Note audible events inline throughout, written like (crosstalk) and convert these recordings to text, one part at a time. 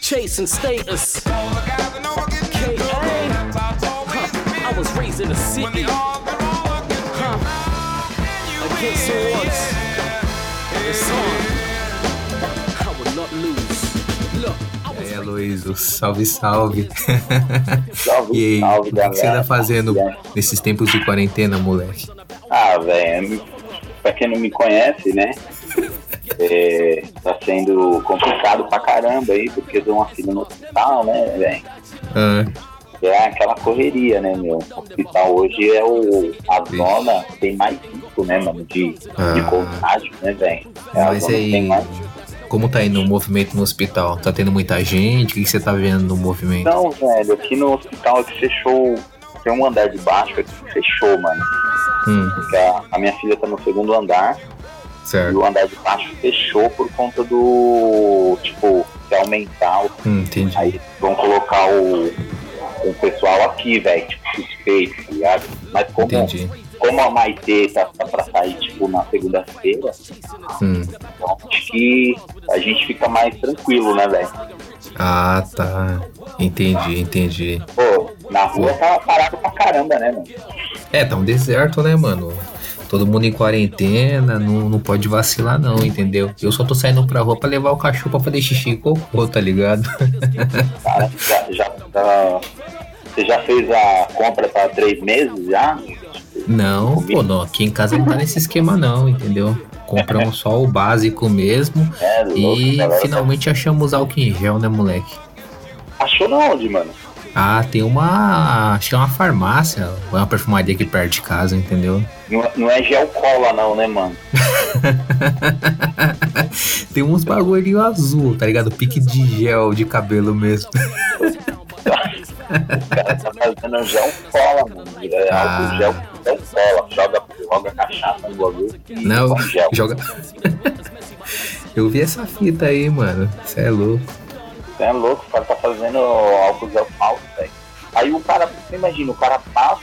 Chasing status. I was raised in a city. Huh. Against the odds. It's on. I will not lose. Look. É, Aloysio, salve, salve. Salve, E aí, salve, o que, que você tá fazendo nesses tempos de quarentena, moleque? Ah, velho, quem não me conhece, né? (laughs) é, tá sendo complicado pra caramba aí, porque eu dou uma filha no hospital, né, velho? Ah, É aquela correria, né, meu? O hospital hoje é o, a zona que tem mais risco, né, mano, de, de Ah. contágio, né, velho? É mas que aí, mais como tá indo o movimento no hospital? Tá tendo muita gente? O que, que você tá vendo no movimento? Não, velho, aqui no hospital aqui fechou. Tem um andar de baixo aqui que fechou, mano. Hum, Que a, a minha filha tá no segundo andar e certo. o andar de baixo fechou por conta do. Tipo, que aumentar. Hum, entendi. Aí vão colocar o, o pessoal aqui, velho, tipo, suspeito, tá ligado? Mas como, Entendi. Como a Maitê tá, tá pra sair, tipo, na segunda-feira, Hum. então acho que a gente fica mais tranquilo, né, velho? Ah, tá. Entendi, entendi. Pô, na rua tá parado pra caramba, né, mano? É, tá um deserto, né, mano? Todo mundo em quarentena, não, não pode vacilar não, entendeu? Eu só tô saindo pra rua pra levar o cachorro pra fazer xixi e cocô, tá ligado? (laughs) Cara, já, já, já- você já fez a compra pra três meses já? Não, pô, não, aqui em casa não tá nesse esquema não, entendeu? Compramos só o básico mesmo É, louco, e finalmente achamos álcool em gel, né, moleque? Achou na onde, mano? Ah, tem uma. Acho que é uma farmácia, ou é uma perfumaria aqui perto de casa, entendeu? Não, não é gel cola não, né, mano? (laughs) tem uns bagulho azul, tá ligado? Pique de gel de cabelo mesmo. O cara tá fazendo gel cola, mano. É Ah. gel, gel cola. Joga, joga cachaça no bagulho Não, gel. joga. (laughs) Eu vi essa fita aí, mano. Você é louco. É louco, o cara tá fazendo álcool gel falso, velho. Aí o cara, você imagina, o cara passa,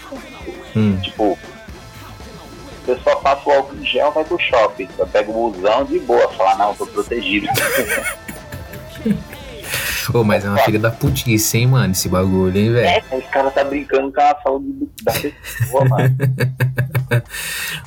Hum. tipo, o pessoal passa o álcool em gel, vai pro shopping. Pega o busão de boa, fala, não, tô protegido. (laughs) Ô, mas é uma filha da putice, hein, mano, esse bagulho, hein, velho. É, os caras tá brincando com a saúde da pessoa, mano. (laughs)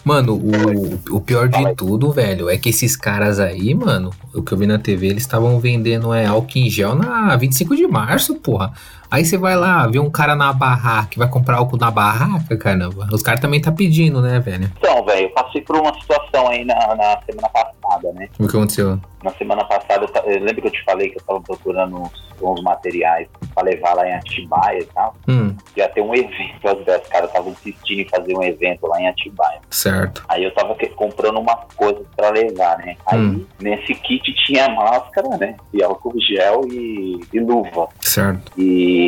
Mano, o, o pior de tudo, velho, é que esses caras aí, mano, o que eu vi na TV, eles estavam vendendo é, álcool em gel na 25 de março, porra. Aí você vai lá, vê um cara na barraca que vai comprar álcool na barraca, caramba. Os caras também tá pedindo, né, velho? Então, velho, eu passei por uma situação aí na, na semana passada, né? O que aconteceu? Na semana passada, eu, eu lembro que eu te falei que eu tava procurando uns, uns materiais pra levar lá em Atibaia e tal. Hum, Ia ter um evento, as os caras estavam insistindo em fazer um evento lá em Atibaia. certo. Aí eu tava comprando umas coisas pra levar, né? Aí Hum. nesse kit tinha máscara, né? E álcool gel e, e luva. Certo. E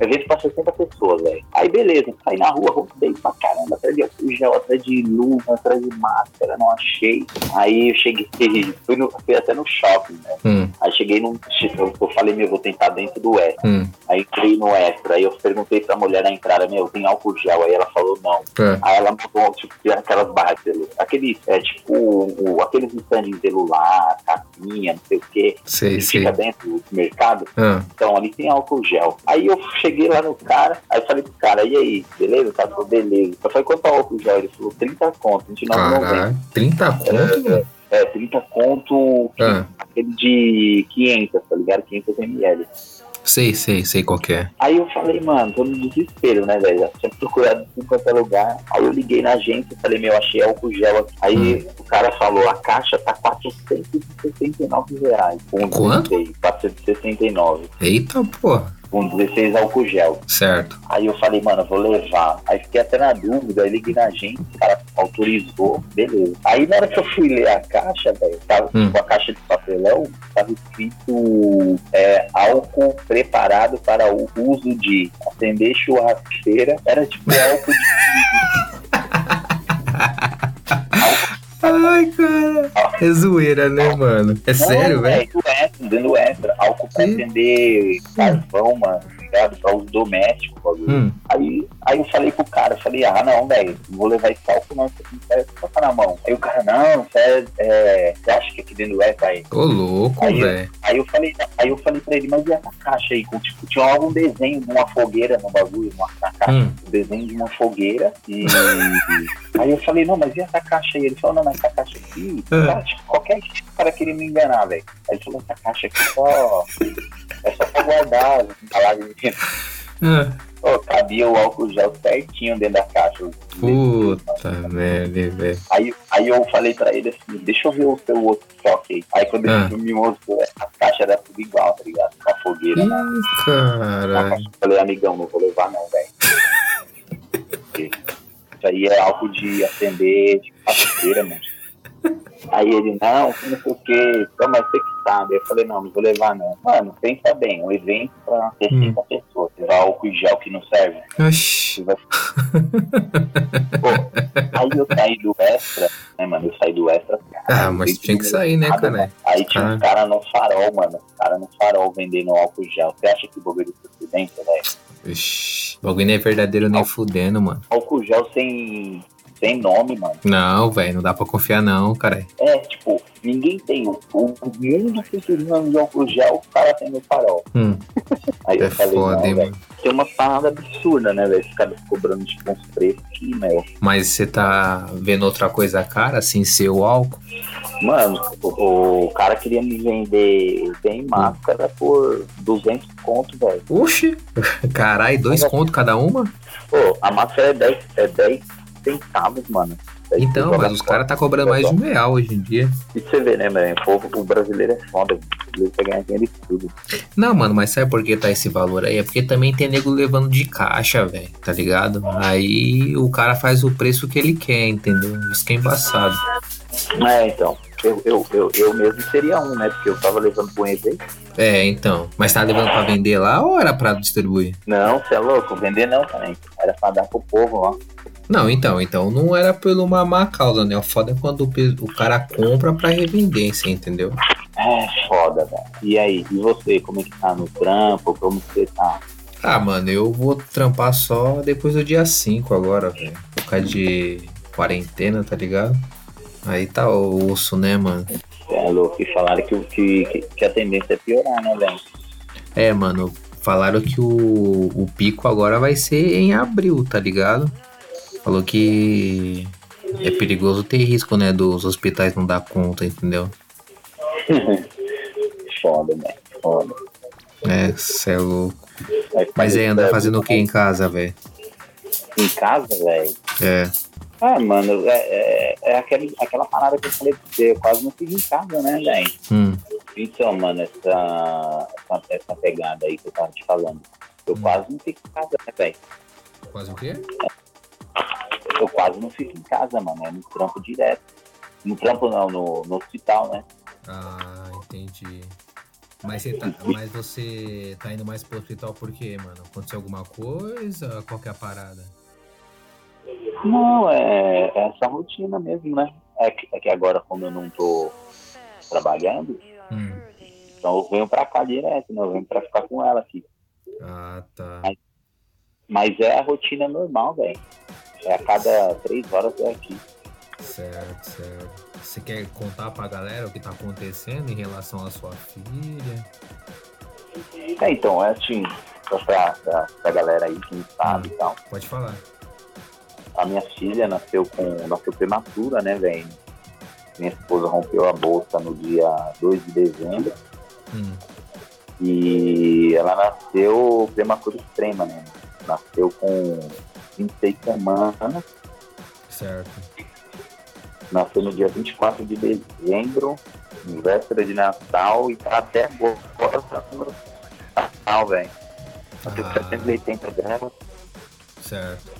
evento pra 60 pessoas, velho. Aí beleza, saí na rua, rodei pra caramba, atrás de álcool gel, atrás de luva, atrás de máscara, não achei. Aí eu cheguei, (laughs) fui, no- fui até no shopping, né? Hum, Aí cheguei num. Eu, falei, meu, vou tentar dentro do extra. hum. Aí entrei no extra, aí eu perguntei pra mulher na entrada, meu, tem álcool gel? Aí ela falou não. É. Aí ela mandou, tipo, aquelas barras de celular. Aqueles, é tipo, o, aqueles stand de celular, capinha, não sei o quê. Sei, que sei. fica dentro do mercado. Ah, Então ali tem álcool gel. Aí eu cheguei lá no cara, aí falei pro cara, e aí, beleza? O cara falou, beleza. Eu falei, quanto é o álcool gel? Ele falou, 30 conto, 29,90. caralho. 30 conto? É, 30 conto, Ah, aquele de 500, tá ligado? 500 ml. sei, sei, sei qual é. Aí eu falei, mano, tô no desespero, né, velho? Tinha procurado em qualquer lugar. Aí eu liguei na agência e falei, meu, achei álcool gel aqui. Aí Hum. o cara falou, a caixa tá 469 reais. Com Quanto? 16, 469. Eita, porra. Com 16 álcool gel. Certo. Aí eu falei, mano, eu vou levar. Aí fiquei até na dúvida, aí liguei na agência, o cara autorizou, beleza. Aí na hora que eu fui ler a caixa, velho, tava Hum. tipo, a caixa de papelão, tava escrito é, álcool preparado para o uso de acender churrasqueira. Era tipo álcool (laughs) Ai, cara. É zoeira, né, mano? É de. sério, Não, velho? Do extra, dentro do extra. Álcool pra acender carvão, mano. Ligado? Pra uso doméstico. Hum. Aí, aí eu falei pro cara, eu falei, ah não, velho, não vou levar esse álcool não, isso aqui não tocar na mão. Aí o cara, não, você, é, é, você acha que aqui dentro é, vai. Ô, louco, velho. aí eu falei, aí eu falei pra ele, mas e essa caixa aí? Tipo, tinha algum desenho de uma fogueira no bagulho, uma, na caixa, Hum. um desenho de uma fogueira. E (laughs) aí eu falei, não, mas e essa caixa aí? Ele falou, não, mas essa caixa aqui, É. cara, tipo, qualquer tipo, o cara queria me enganar, velho. Aí ele falou, essa caixa aqui só. É só pra guardar as embalagens. Ah, Pô, cabia o álcool gel certinho dentro da caixa. puta merda, velho. Aí, aí eu falei pra ele assim, deixa eu ver o seu outro estoque aí. Aí quando Ah. ele me mostrou, a caixa era tudo igual, tá ligado? Com a fogueira Ih, na caralho. Eu falei, amigão, não vou levar não, velho. (laughs) Isso aí é álcool de acender de passadeira, mano. Aí ele, não, não sei o que, mas você que sabe. Eu falei, não, não vou levar não. Mano, pensa bem, um evento pra 60 pessoas. Levar álcool em gel que não serve. Oxi. Você vai- Pô, aí eu saí do extra, né, mano? Eu saí do extra. Ah, mas tinha que sair, né, cara? Aí tinha um cara no farol, mano. Um cara no farol vendendo álcool gel. Você acha que o bagulho é surpreendente, velho? Ixi, o bagulho não é verdadeiro nem fudendo, mano. Álcool gel sem, sem nome, mano. Não, velho, não dá pra confiar não, cara. É, tipo, ninguém tem. O, o mundo se utilizando de álcool gel, o cara tem no farol. Hum, Aí é eu falei, foda, não, mano. Tem uma parada absurda, né, velho? Esse cara cobrando, tipo, uns preços que, meu. Mas você tá vendo outra coisa cara, sem ser o álcool? Mano, o, o cara queria me vender bem máscara por 200 conto, velho. Oxi, caralho, dois conto cada uma? Pô, a máscara é 10, é 10 centavos, mano. Daí Então, mas os caras tá cobrando mais de um real hoje em dia. E você vê, né, velho? O povo, o brasileiro é foda. O brasileiro quer ganhar dinheiro de tudo. Não, mano, mas sabe por que tá esse valor aí? É porque também tem nego levando de caixa, velho, tá ligado? Aí o cara faz o preço que ele quer, entendeu? Isso que é embaçado. É, então. Eu, eu, eu, eu mesmo seria um, né? Porque eu tava levando pro evento. É, então. Mas tá levando pra vender lá ou era pra distribuir? Não, você é louco, vender não também. Era pra dar pro povo lá. Não, então, então não era por uma má causa, né? O foda é quando o, o cara compra pra revender, você entendeu? É foda, velho. E aí, e você, como é que tá no trampo? Como que você tá? Ah, mano, eu vou trampar só depois do dia 5 agora, velho. Por causa de quarentena, tá ligado? Aí tá o osso, né, mano? É louco. E falaram que, que, que, que a tendência é piorar, né, velho? É, mano, falaram que o, o pico agora vai ser em abril, tá ligado? Falou que é perigoso ter risco, né, dos hospitais não dar conta, entendeu? (laughs) foda, velho. Foda. É, cê é louco. Vai Mas aí, anda fazendo o que em casa, velho? Em casa, velho? É. Ah, mano, é, é, é aquele, aquela parada que eu falei pra você. Eu quase não fico em casa, né, velho? Hum. Então, mano, essa, essa, essa pegada aí que eu tava te falando. Eu Hum. quase não fico em casa, né, velho? Quase o quê? Eu quase não fico em casa, mano. É no trampo direto. No trampo não, no, no hospital, né? Ah, entendi. Mas você, tá, mas você tá indo mais pro hospital por quê, mano? Aconteceu alguma coisa? Qual que é a parada? Não, é, é essa rotina mesmo, né? É que, é que agora, como eu não tô trabalhando, Hum. então eu venho pra cá direto, né? Eu venho pra ficar com ela aqui. Ah, tá. Mas é a rotina normal, velho. É a cada três horas eu tô aqui. Certo, certo. Você quer contar pra galera o que tá acontecendo em relação à sua filha? É, então, é assim, só pra, pra, pra galera aí que sabe e tal. Pode falar. A minha filha nasceu com. nasceu prematura, né, velho? Minha esposa rompeu a bolsa no dia 2 de dezembro Hum. e ela nasceu prematura extrema, né? Nasceu com 26 semanas, Certo. nasceu no dia 24 de dezembro, em véspera de Natal, e tá até agora tá no Natal, velho. Nasceu Ah. 780 gramas. Certo.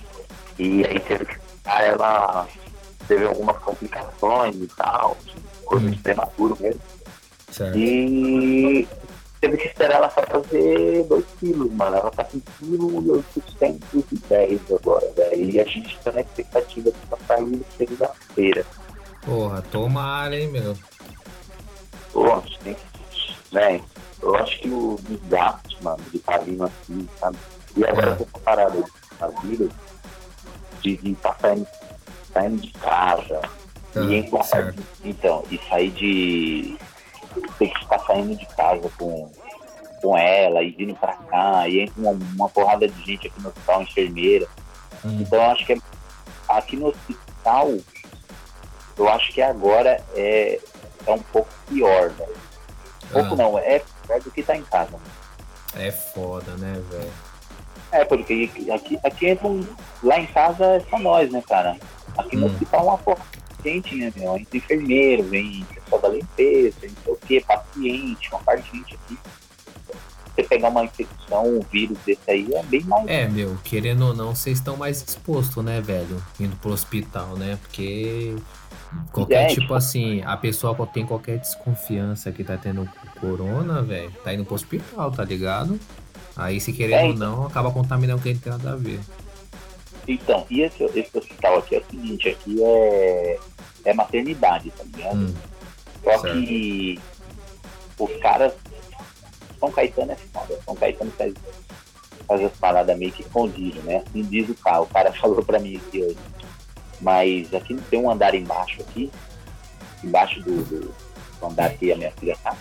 E aí teve que ela teve algumas complicações e tal, coisa de Hum. prematuro mesmo. Certo. E teve que esperar ela pra fazer 2 quilos, mano. Ela tá com 1,810 agora, velho. E a gente tá na expectativa de pra sair segunda-feira. Porra, tomara, hein, meu. Pô, a gente tem que. Velho, eu acho que o desgaste mano, de estar vindo assim, sabe? E agora É. eu tô parado na vida de estar saindo, saindo de casa. Ah, e entra- certo. então, e sair de. Ter que ficar saindo de casa com, com ela e vindo pra cá, e entra uma, uma porrada de gente aqui no hospital, enfermeira. Hum. Então eu acho que é- aqui no hospital, eu acho que agora é, é um pouco pior, velho. Pouco Ah, não, é pior do que tá em casa. mano. É foda, né, velho? É, porque aqui, aqui entra um, lá em casa é só nós, né, cara? Aqui no Hum. hospital é uma porra de gente, né, meu? Enfermeiro, vem pessoal da limpeza, não sei o quê, paciente, uma parte de gente aqui. Você pegar uma infecção, um vírus desse aí, é bem mais. É, meu, querendo ou não, vocês estão mais expostos, né, velho? Indo pro hospital, né? Porque qualquer É, tipo tipo- assim, a pessoa que tem qualquer desconfiança que tá tendo corona, velho, tá indo pro hospital, tá ligado? Aí, se querendo É, ou não, acaba contaminando quem tem nada a ver. Então, e esse, esse hospital aqui é o seguinte, aqui é, é maternidade, tá ligado? Hum, Só certo. que os caras. São Caetano é foda. São Caetano faz, faz as paradas meio que escondido, né? Assim diz o cara. O cara (laughs) falou pra mim aqui hoje. Mas aqui tem um andar embaixo aqui. Embaixo do, do- andar que a minha filha tá.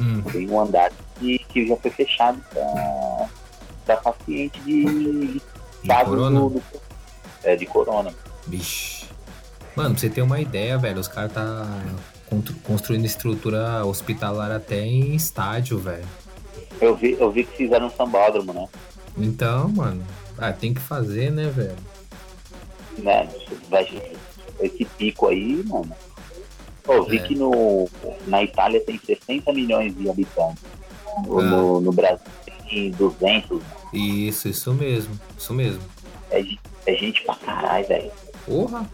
hum, Tem um andar que, que já foi fechado pra, pra paciente de, de casos corona? do, do- é, de corona. Vixe. Mano, pra você ter uma ideia, velho, os caras tá constru- construindo estrutura hospitalar até em estádio, velho. Eu vi, eu vi que fizeram um sambódromo, né? Então, mano, ah, tem que fazer, né, velho? né? Esse pico aí, mano. Eu vi É. que no, na Itália tem 60 milhões de habitantes. No, Ah. no, no Brasil tem 200. Isso, isso mesmo, isso mesmo. É, é gente pra caralho, velho. Porra!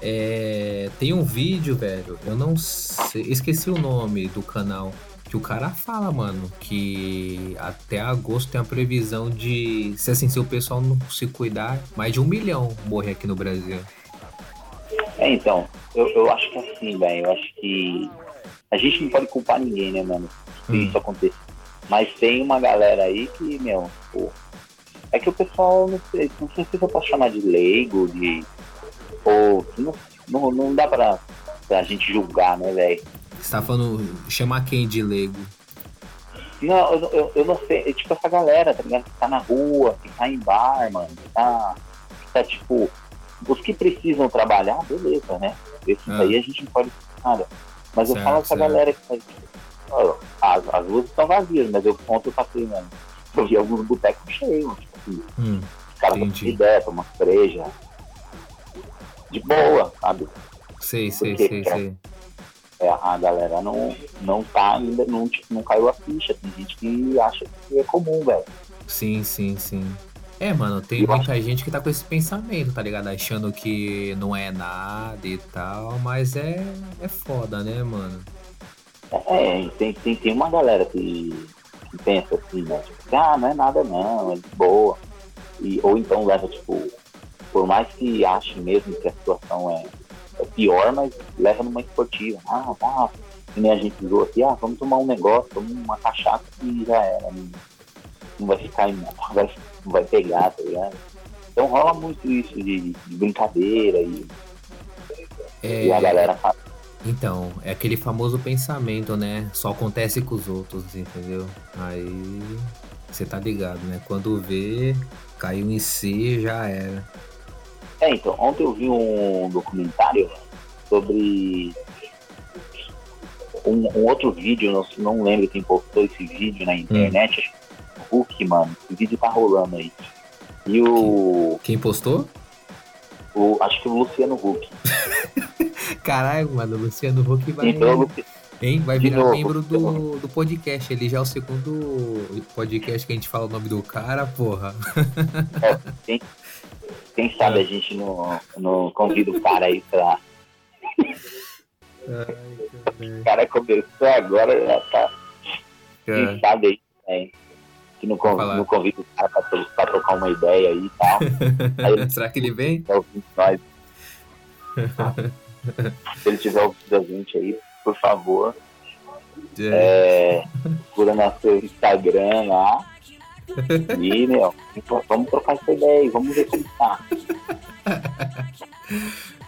É, tem um vídeo, velho, eu não sei, esqueci o nome do canal, que o cara fala, mano, que até agosto tem a previsão de, se assim, se o pessoal não se cuidar, mais de um milhão morrer aqui no Brasil. É, então, eu, eu acho que assim, velho, eu acho que a gente não pode culpar ninguém, né, mano, se Hum. isso acontecer. Mas tem uma galera aí que, meu, pô, é que o pessoal, não sei, não sei se eu posso chamar de leigo, de. Ou. Não, não, não dá pra, pra gente julgar, né, velho? Você tá falando, chamar quem de leigo? Não, eu, eu, eu não sei, é tipo essa galera, tá ligado? Que tá na rua, que tá em bar, mano, que tá, que tá tipo, os que precisam trabalhar, beleza, né? Esses Ah. aí a gente não pode nada. Mas eu Certo, falo essa certo. galera que tá, tipo, as, as ruas estão vazias, mas eu ontem eu passei, mano, eu vi alguns botecos cheios, tipo assim, Hum, os caras ideia, tomam breja, de boa, sabe? sei, sei, Por quê? sei, sei. É, a galera não, não tá ainda, não, tipo, não caiu a ficha, tem gente que acha que é comum, velho. Sim, sim, sim. É, mano, tem Eu muita gente que tá com esse pensamento, tá ligado? Achando que não é nada e tal, mas é, é foda, né, mano? É, tem, tem, tem uma galera que, que pensa assim, né? Tipo, ah, não é nada não, é de boa. E, ou então leva, tipo, por mais que ache mesmo que a situação é, é pior, mas leva numa esportiva. Ah, tá. Que nem a gente usou aqui, ah, vamos tomar um negócio, tomar uma cachaça e já era. Não, não vai ficar, em- não vai, não vai pegar, tá ligado? Então rola muito isso de, de brincadeira e, e a É, galera fala. então, é aquele famoso pensamento, né? Só acontece com os outros, entendeu? Aí você tá ligado, né? Quando vê, caiu em si, já era. É, então, ontem eu vi um documentário sobre um, um outro vídeo, não, não lembro quem postou esse vídeo na internet, acho que o Hulk, mano, esse vídeo tá rolando aí. E o, Quem postou? o acho que o Luciano Huck. (laughs) Caralho, mano, o Luciano Huck vai, Então, Luci- hein, vai virar novo, membro do, do podcast. Ele já é o segundo podcast que a gente fala o nome do cara, porra. (laughs) quem sabe a gente não, não convida o cara aí pra. O cara começou agora, já tá. Quem sabe aí, né? Que não, con- Falar. não convida o cara pra, to- pra trocar uma ideia aí e tal. (laughs) Aí Será que ele vem? tá ouvindo nós. (laughs) Se ele tiver ouvindo a gente aí, por favor, É, procura nosso Instagram lá. E, meu, vamos trocar essa ideia aí, vamos ver como tá.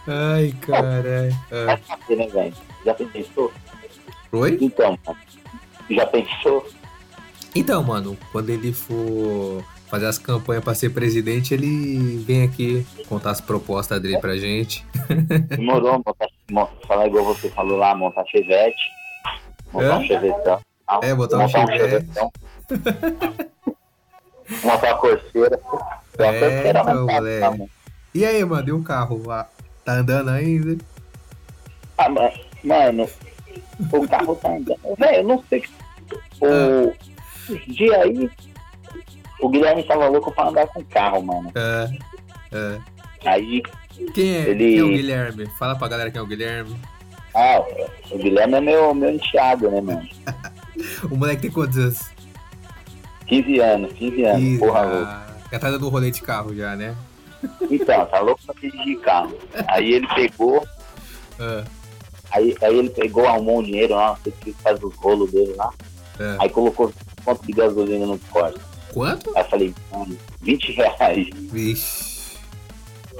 Ai, caralho. Vai saber, né, velho? Já pensou? Oi? Então, já pensou? Então, mano, quando ele for fazer as campanhas pra ser presidente, ele vem aqui contar as propostas dele pra gente. (laughs) Demorou, montar, mon- falar igual você falou lá, montar chevette. Montar É? um chevetão. É, botar um chevette. chevetão. (laughs) uma corceira. Tem uma É, então, moleque. tá, mano? E aí, mano, e o carro? Ah, Tá andando ainda? Ah, ma- mano, o carro tá andando. Velho, eu não sei. O esse dia aí, o Guilherme tava louco pra andar com o carro, mano. É, é. Aí, Quem é? Ele- Quem é o Guilherme? Fala pra galera quem é o Guilherme. ah, o Guilherme é meu, meu enteado, né, mano? (laughs) O moleque tem quantos anos? 15 anos, 15 anos, Ih, porra louca. ah, já tá dando rolê de carro já, né? Então, tá louco pra dirigir carro. Aí ele pegou, Ah, aí, aí ele pegou, arrumou um dinheiro lá, não sei o que faz os rolos dele lá. é. Aí colocou quanto de gasolina no corte. Quanto? Aí eu falei, mano, 20 reais. Vixe.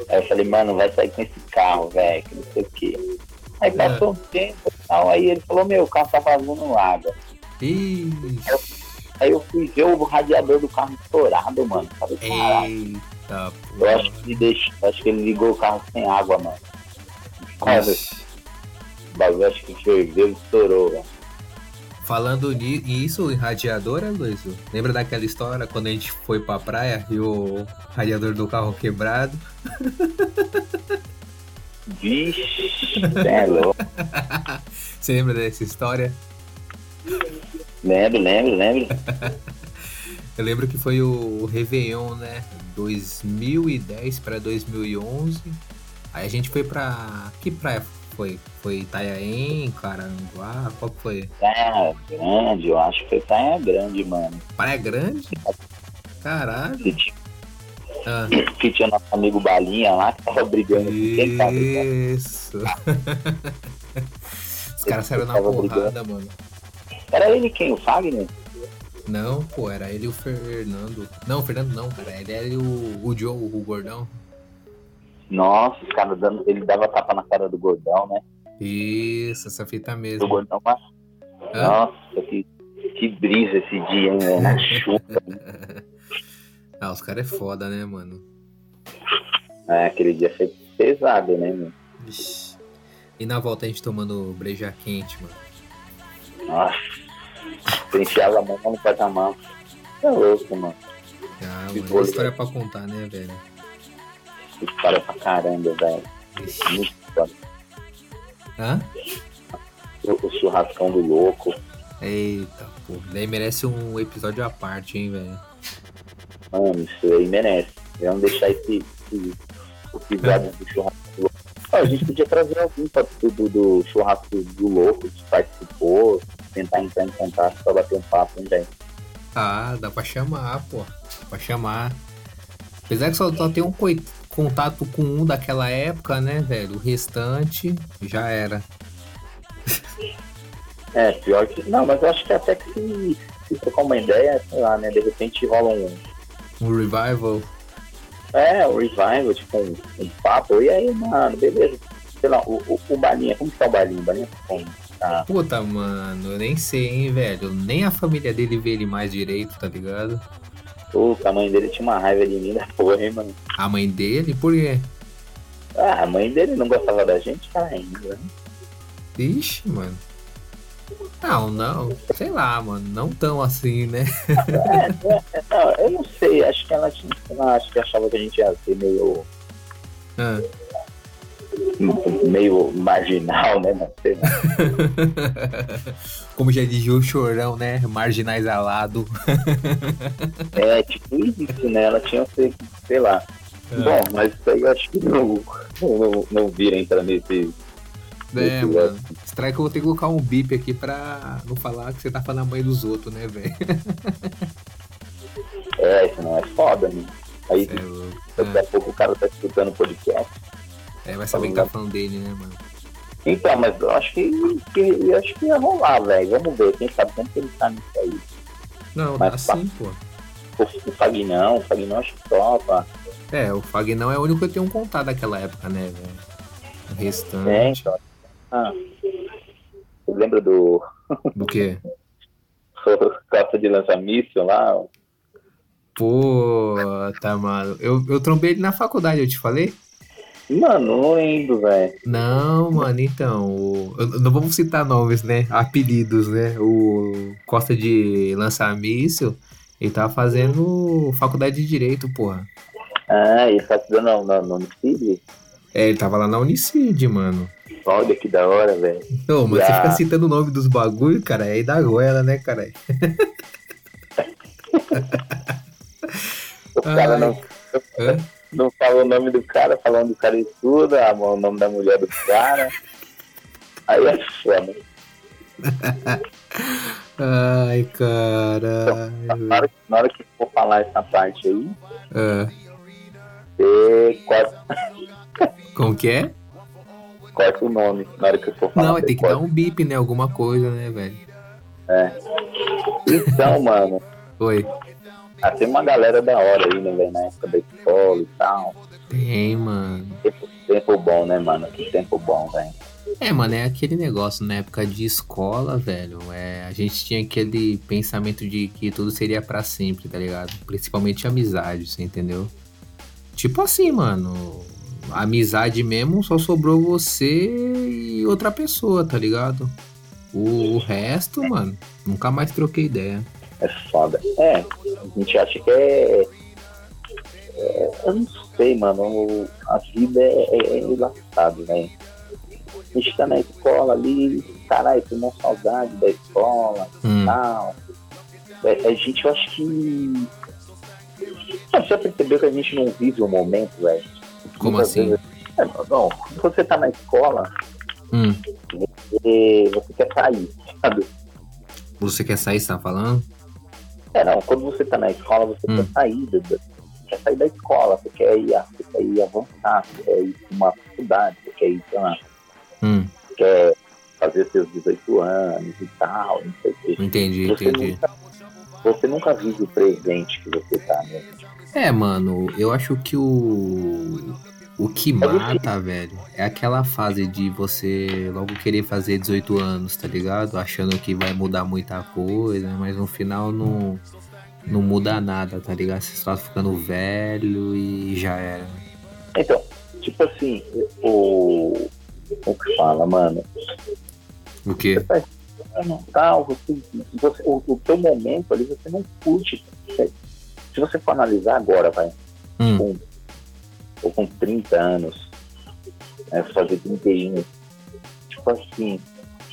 Aí eu falei, mano, vai sair com esse carro, velho, que não sei o que. Aí passou um tempo e tal, aí ele falou, meu, o carro tá vazando água. Ixi. Aí eu fui ver o radiador do carro estourado, mano. Falei, Eita, eu acho que deixou, acho que ele ligou o carro sem água, mano. Mas Ixi. o bagulho acho que ferveu e estourou, velho. Falando ni- nisso, em radiador, é, Luiz? Lembra daquela história quando a gente foi pra praia e o radiador do carro quebrado? (laughs) Vixe, é louco. (laughs) Você lembra dessa história? Lembro, lembro, lembro. (laughs) Eu lembro que foi o Réveillon, né? 2010 pra 2011. Aí a gente foi pra. Que praia foi? Foi Itanhaém, Caranguá? Qual que foi? Praia Grande, eu acho que foi Praia Grande, mano. Praia Grande? Caralho. Que tinha, Ah, (coughs) que tinha nosso amigo Balinha lá, que tava brigando com quem tava brigando. isso. (laughs) Os caras saíram na porrada, mano. Era ele quem? O Fagner? Não, pô, era ele e o Fernando. Não, o Fernando não, cara. Ele era o, o Joe, o gordão. Nossa, os caras dando. Ele dava tapa na cara do gordão, né? Isso, essa fita Do mesmo. gordão, mas. Nossa, que, que brisa esse dia, hein, velho? Na (laughs) chuva. (laughs) Ah, os caras é foda, né, mano? É, aquele dia foi pesado, né, mano? E na volta a gente tomando breja quente, mano. Nossa. Você enfiava a mão no porta-mão. É louco, mano. Ah, mano, é história pra contar, né, velho? História pra caramba, velho. Muito foda. Hã? O, o churrascão do louco. Eita, pô. Daí merece um episódio à parte, hein, velho? Mano, isso aí merece. Vamos deixar esse, esse episódio do churrasco do louco. Ó, a gente podia trazer alguém pra, do, do churrasco do louco que participou, tentar entrar em contato pra bater um papo, hein, velho? Ah, dá pra chamar, pô. Dá pra chamar. Apesar que só, só tem um contato com um daquela época, né, velho? O restante já era. É, pior que. Não, mas eu acho que até que se, se trocar uma ideia, sei lá, né? De repente rola um. Um revival. É, um revival, tipo um, um papo. E aí, mano, beleza. Sei lá, o, o, o Balinha, como que tá o Balinha? O Balinha tá como? Tá. Puta, mano, eu nem sei, hein, velho. Nem a família dele vê ele mais direito, tá ligado? Puta, a mãe dele tinha uma raiva de mim (laughs) da porra, hein, mano. A mãe dele, por quê? Ah, a mãe dele não gostava da gente, ainda. né? Ixi, mano. Não, não. Sei lá, mano. Não tão assim, né? (laughs) É, é, é, não, eu não sei, acho que ela tinha, ela acho que achava que a gente ia ser meio, Ah. Meio marginal, né? Não sei, né? Como já dizia o chorão, né? Marginais alado. É, tipo isso, né? Ela tinha, sei, sei lá. Bom, mas isso aí eu acho que não, não, não vira entrar nesse. É, mano. Estranho que eu vou ter que colocar um bip aqui pra não falar que você tá falando a mãe dos outros, né, velho? É, isso não é foda, né? Aí é daqui a pouco o cara tá escutando o podcast. É, vai saber que tá falando dele, né, mano? Então, mas eu acho que, que eu acho que ia rolar, velho. Vamos ver, quem sabe como que ele tá nisso aí. Não, Mas dá sim, pô. O, o Fagnão, o Fagnão acho que topa. É, o Fagnão é o único que eu tenho contato daquela época, né, velho? O É, restante. então. Ah. Você lembra do Do quê? (laughs) Costa de lança míssil lá? Pô, tá, mano. Eu, eu trombei ele na faculdade, eu te falei? Mano, não lembro, velho. Não, mano, então. o- não vamos citar nomes, né? Apelidos, né? O Costa de lançar míssil, ele tava fazendo faculdade de Direito, porra. Ah, ele tá estudando no, no Unicid? É, ele tava lá na Unicid, mano. Olha que da hora, velho. Ô, mas você Já. fica citando o nome dos bagulho, cara, aí dá goela, né, cara? (laughs) O cara não, Hã? não fala o nome do cara, falando do cara estuda, o nome da mulher do cara. Aí é foda. (laughs) Ai, cara. Na hora, na hora que for falar essa parte aí, Ah, você corta, como que é? corta o nome. Na hora que eu for falar. Não, ter que corta. dar um bip, né? Alguma coisa, né, velho? Então, mano, Oi. Ah, tem uma galera da hora aí, né, velho? Na época da escola e tal. Tem, mano. Tempo, tempo bom, né, mano? Que tempo bom, velho. É, mano, é aquele negócio, na época de escola, velho, é, a gente tinha aquele pensamento de que tudo seria pra sempre, tá ligado? Principalmente amizade, você entendeu? Tipo assim, mano, amizade mesmo só sobrou você e outra pessoa, tá ligado? O, o resto, mano, nunca mais troquei ideia. É foda. É, a gente acha que é. é, eu não sei, mano. A vida é, é, é engraçado, velho. A gente tá na escola ali, caralho, tem uma saudade da escola e Hum, tal. É, a gente, eu acho que. Você já percebeu que a gente não vive o momento, velho? como Muitas assim? vezes- É, não, você tá na escola, Hum, você, você quer sair, sabe? você quer sair, você tá falando? É, não, quando você tá na escola, você Hum. quer sair, da, quer sair da escola, você quer ir, você quer ir avançar, você quer ir pra uma faculdade, você quer ir, sei lá, Hum, quer fazer seus 18 anos e tal, não sei o quê. entendi, Você entendi. nunca, você nunca vive o presente que você tá, né? É, mano, eu acho que o. O que difícil. mata, velho, é aquela fase de você logo querer fazer 18 anos, tá ligado? Achando que vai mudar muita coisa, mas no final não, não muda nada, tá ligado? Você só tá ficando velho e já era. Então, tipo assim, o. Como que fala, mano? O quê? Não, tal, você, você, o, o teu momento ali você não curte. Se se você for analisar agora, vai, Hum, com, ou com 30 anos, né, fazer 31, tipo assim,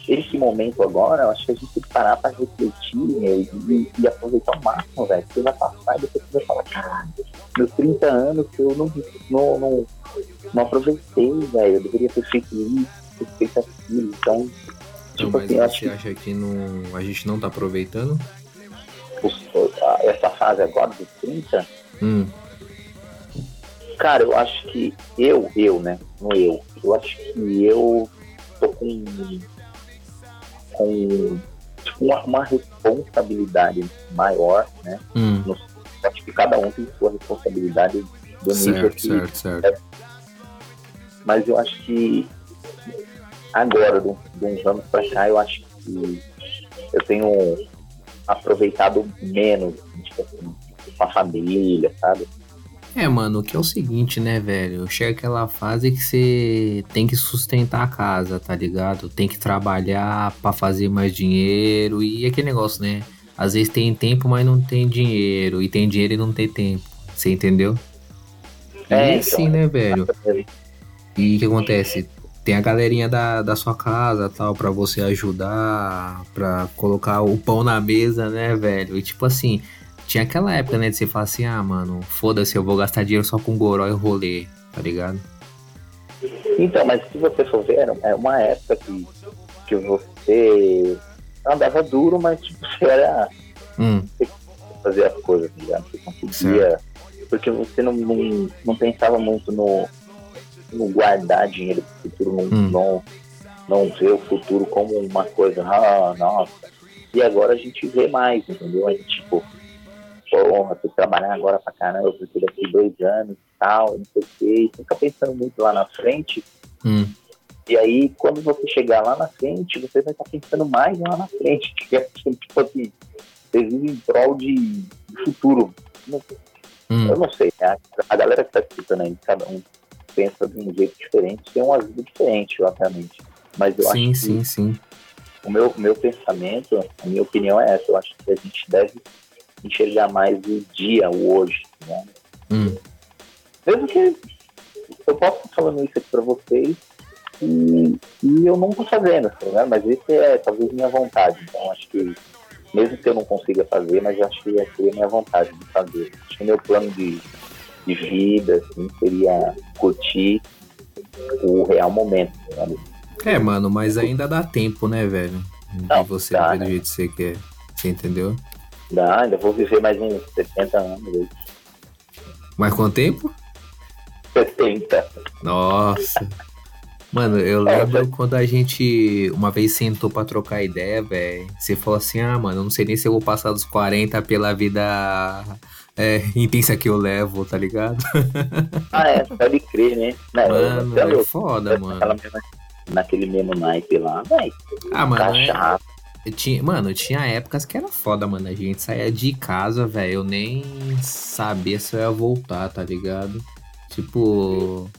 esse momento agora, eu acho que a gente tem que parar pra refletir né, e, e aproveitar o máximo, velho. Você vai passar e depois você vai falar, caralho, meus 30 anos eu não, não, não, não aproveitei, velho. Eu deveria ter feito isso, ter feito aquilo. Então, tipo mas assim, você acha que não, a gente não tá aproveitando? que essa fase agora dos 30, Hum, Cara, eu acho que eu, eu, né? No eu. Eu acho que eu tô com. com tipo, uma, uma responsabilidade maior, né? hum, Eu acho que cada um tem sua responsabilidade do nível certo, que. certo, certo. Mas eu acho que agora, de, de uns anos pra cá, eu acho que eu tenho aproveitado menos, tipo assim, com a família, sabe? É, mano, que é o seguinte, né, velho? Chega aquela fase que você tem que sustentar a casa, tá ligado? Tem que trabalhar pra fazer mais dinheiro e aquele negócio, né? Às vezes tem tempo, mas não tem dinheiro. E tem dinheiro e não tem tempo. Você entendeu? É, então, assim, né, velho? E o que acontece? Tem a galerinha da, da sua casa, tal, pra você ajudar, pra colocar o pão na mesa, né, velho? E tipo assim, tinha aquela época, né, de você falar assim, ah, mano, foda-se, eu vou gastar dinheiro só com goró e rolê, tá ligado? Então, mas se você for ver, é uma época que, que você andava duro, mas tipo, (laughs) você era Hum, fazer as coisas, tá ligado? Você conseguia. Porque você não, não, não pensava muito no, no guardar dinheiro pro futuro, não, Hum. não, não vê o futuro como uma coisa, ah, nossa. E agora a gente vê mais, entendeu? A gente, tipo, porra, que trabalhar agora pra caramba, porque daqui dois anos e tal, não sei o quê. E fica pensando muito lá na frente. Hum. E aí, quando você chegar lá na frente, você vai estar pensando mais lá na frente. Que é, tipo assim, você vive em prol de, futuro. Hum. Eu não sei, né? a galera que tá escutando aí, cada um pensa de um jeito diferente, tem uma vida diferente, obviamente. Mas eu Sim, acho sim, que sim. o meu, meu pensamento, a minha opinião é essa. Eu acho que a gente deve enxergar mais o dia, o hoje, né? Hum. Mesmo que eu possa estar falando isso aqui para vocês e, e eu não estou fazendo, né? mas isso é talvez minha vontade. Então acho que, mesmo que eu não consiga fazer, mas acho que essa seria a minha vontade de fazer. Acho que meu plano de, de vida assim, seria curtir o real momento. Sabe? É, mano, mas ainda dá tempo, né, velho? De Não, você dá, ver do né? jeito que você quer. Você entendeu? Dá, ainda vou viver mais uns 70 anos. Mas quanto tempo? 70. Nossa. Mano, eu É, lembro quando a gente uma vez sentou pra trocar ideia, velho. Você falou assim: ah, mano, eu não sei nem se eu vou passar dos 40 pela vida é, intensa que eu levo, tá ligado? Ah, é, pode crer, né? Não, Mano, é é foda, mano. Mesma- naquele mesmo naipe lá, véi. Ah, mano, é- Cachaça. Eu tinha, mano, tinha épocas que era foda, mano. A gente saía de casa, velho. Eu nem sabia se eu ia voltar, tá ligado? Tipo.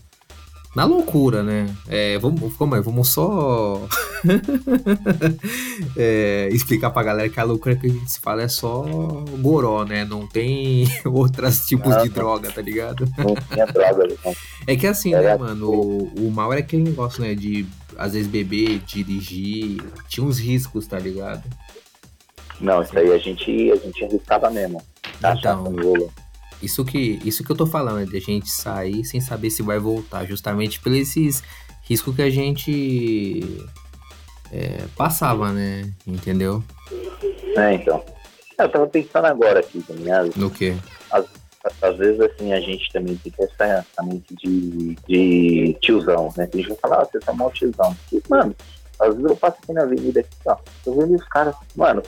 Na loucura, né? É, vamos, como é? Vamos só (laughs) é, explicar pra galera que a loucura que a gente se fala é só goró, né? Não tem (laughs) outros tipos Não, de não. droga, tá ligado? Não tinha droga não. É que assim, né, Era mano? O, o mal era aquele negócio, né? De às vezes beber, dirigir. Tinha uns riscos, tá ligado? Não, isso aí a gente, a gente arriscava mesmo. Cachaça Então. Isso que, isso que eu tô falando, é de a gente sair sem saber se vai voltar, justamente por esses riscos que a gente é, passava, né? Entendeu? É, então. Eu tava pensando agora aqui, tá ligado? No quê? Às vezes, assim, a gente também ter essa, essa mente de, de tiozão, né? Tem gente que fala, ah, você tá mal tiozão. Porque, mano, às vezes eu passo aqui na avenida aqui, ó. Eu vejo os caras, mano,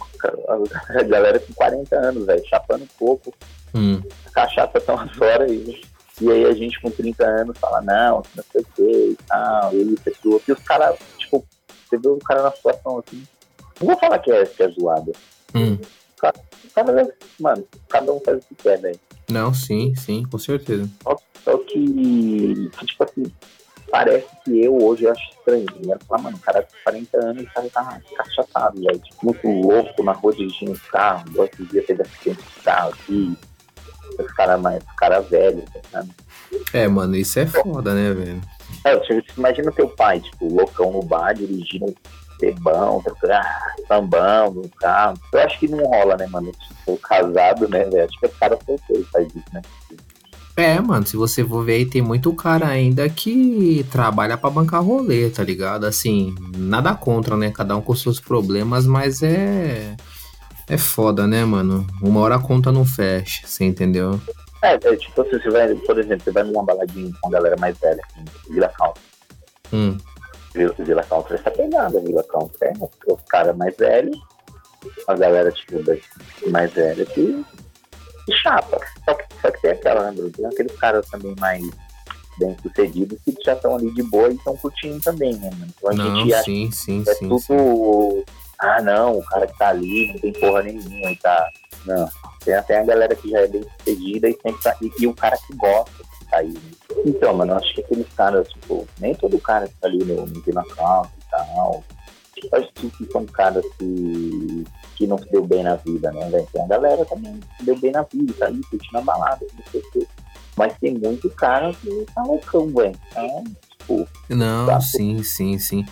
a galera com 40 anos, velho, chapando coco, Hum, cachaça tão fora e, e aí a gente com 30 anos fala, não, não sei o que e tal, e isso, aquilo. E os caras, tipo, você vê o cara na situação assim, não vou falar que é, que é zoado. hum. O cara, mano, cada um faz o que quer, velho. Não, sim, sim, com certeza. Só que, que, tipo assim, parece que eu hoje acho estranho. Né? Falar, mano, o cara com 40 anos, o cara tá cachatado, velho. Tipo, muito louco na rua dirigindo um carro. Igual esse dia teve acidente de carro aqui. Os caras mais, os caras velhos, sabe? É, mano, isso é foda, né, velho? É, você imagina teu pai, tipo, loucão no bar, dirigindo bebão, ah, sambão no carro. Eu acho que não rola, né, mano? Tipo, casado, né, velho? Acho que é cara solteiro faz isso, né? É, mano, se você for ver aí, tem muito cara ainda que trabalha pra bancar rolê, tá ligado? Assim, nada contra, né? Cada um com seus problemas, mas é. É foda, né, mano? Uma hora a conta não fecha, você entendeu? É, é tipo, se você vai, por exemplo, você vai numa baladinha com a galera mais velha, assim, Vila Country. Hum, Vila, Country essa pegada, Vila Country é os caras mais velhos, a galera, tipo, mais velha que, que chapa. Só que, só que tem aquela, né? Tem aqueles caras também mais bem sucedidos que já estão ali de boa e estão curtindo também, né? Então a não, gente sim, sim, que é sim, tudo. sim. Ah, não, o cara que tá ali não tem porra nenhuma e tá. Não. Tem até a galera que já é bem sucedida e sempre tá. E, e o cara que gosta sair. Então, mano, eu acho que aqueles caras, tipo, nem todo cara que tá ali no, no Vila e tal. Eu acho que são caras que, que não se deu bem na vida, né, velho? Tem a galera também se deu bem na vida, tá ali curtindo a balada, não sei o quê. Mas tem muito cara que tá loucão, velho. Então, tipo, Não, Tá. sim, sim, sim.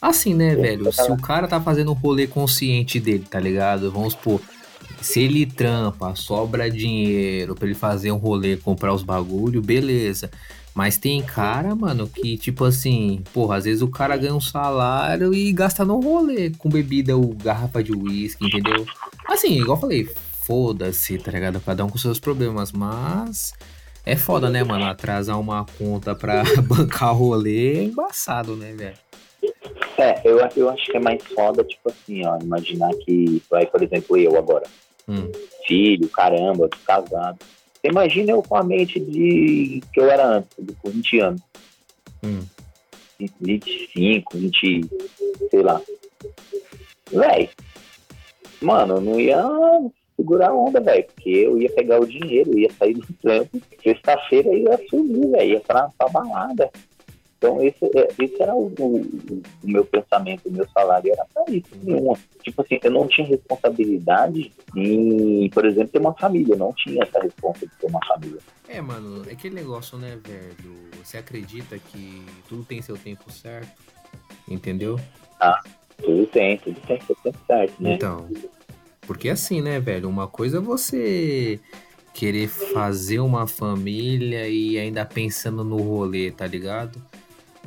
Assim, né, velho? Se o cara tá fazendo um rolê consciente dele, tá ligado? Vamos supor, se ele trampa, sobra dinheiro pra ele fazer um rolê, comprar os bagulho, beleza. Mas tem cara, mano, que tipo assim, porra, às vezes o cara ganha um salário e gasta no rolê, com bebida ou garrafa de uísque, entendeu? Assim, igual eu falei, foda-se, tá ligado? Cada um com seus problemas, mas é foda, né, mano? Atrasar uma conta pra (laughs) bancar rolê é embaçado, né, velho? É, eu, eu acho que é mais foda, tipo assim, ó, imaginar que, vai, por exemplo, eu agora, Hum. filho, caramba, casado. Você imagina eu com a mente de que eu era antes, de- com 20 anos, Hum. 25, 20, sei lá. Véi, mano, eu não ia segurar a onda, velho, porque eu ia pegar o dinheiro, ia sair do trampo, sexta-feira eu ia sumir, velho, ia pra, pra balada. Então, esse, é- esse era o, o- o meu pensamento, o meu salário era pra isso. Nenhuma. Tipo assim, eu não tinha responsabilidade em, por exemplo, ter uma família. Eu não tinha essa responsabilidade de ter uma família. É, mano, é aquele negócio, né, velho? Você acredita que tudo tem seu tempo certo? Entendeu? Tudo tem, tudo tem seu tempo certo, né? Então, porque assim, né, velho? Uma coisa é você querer fazer uma família e ainda pensando no rolê, tá ligado?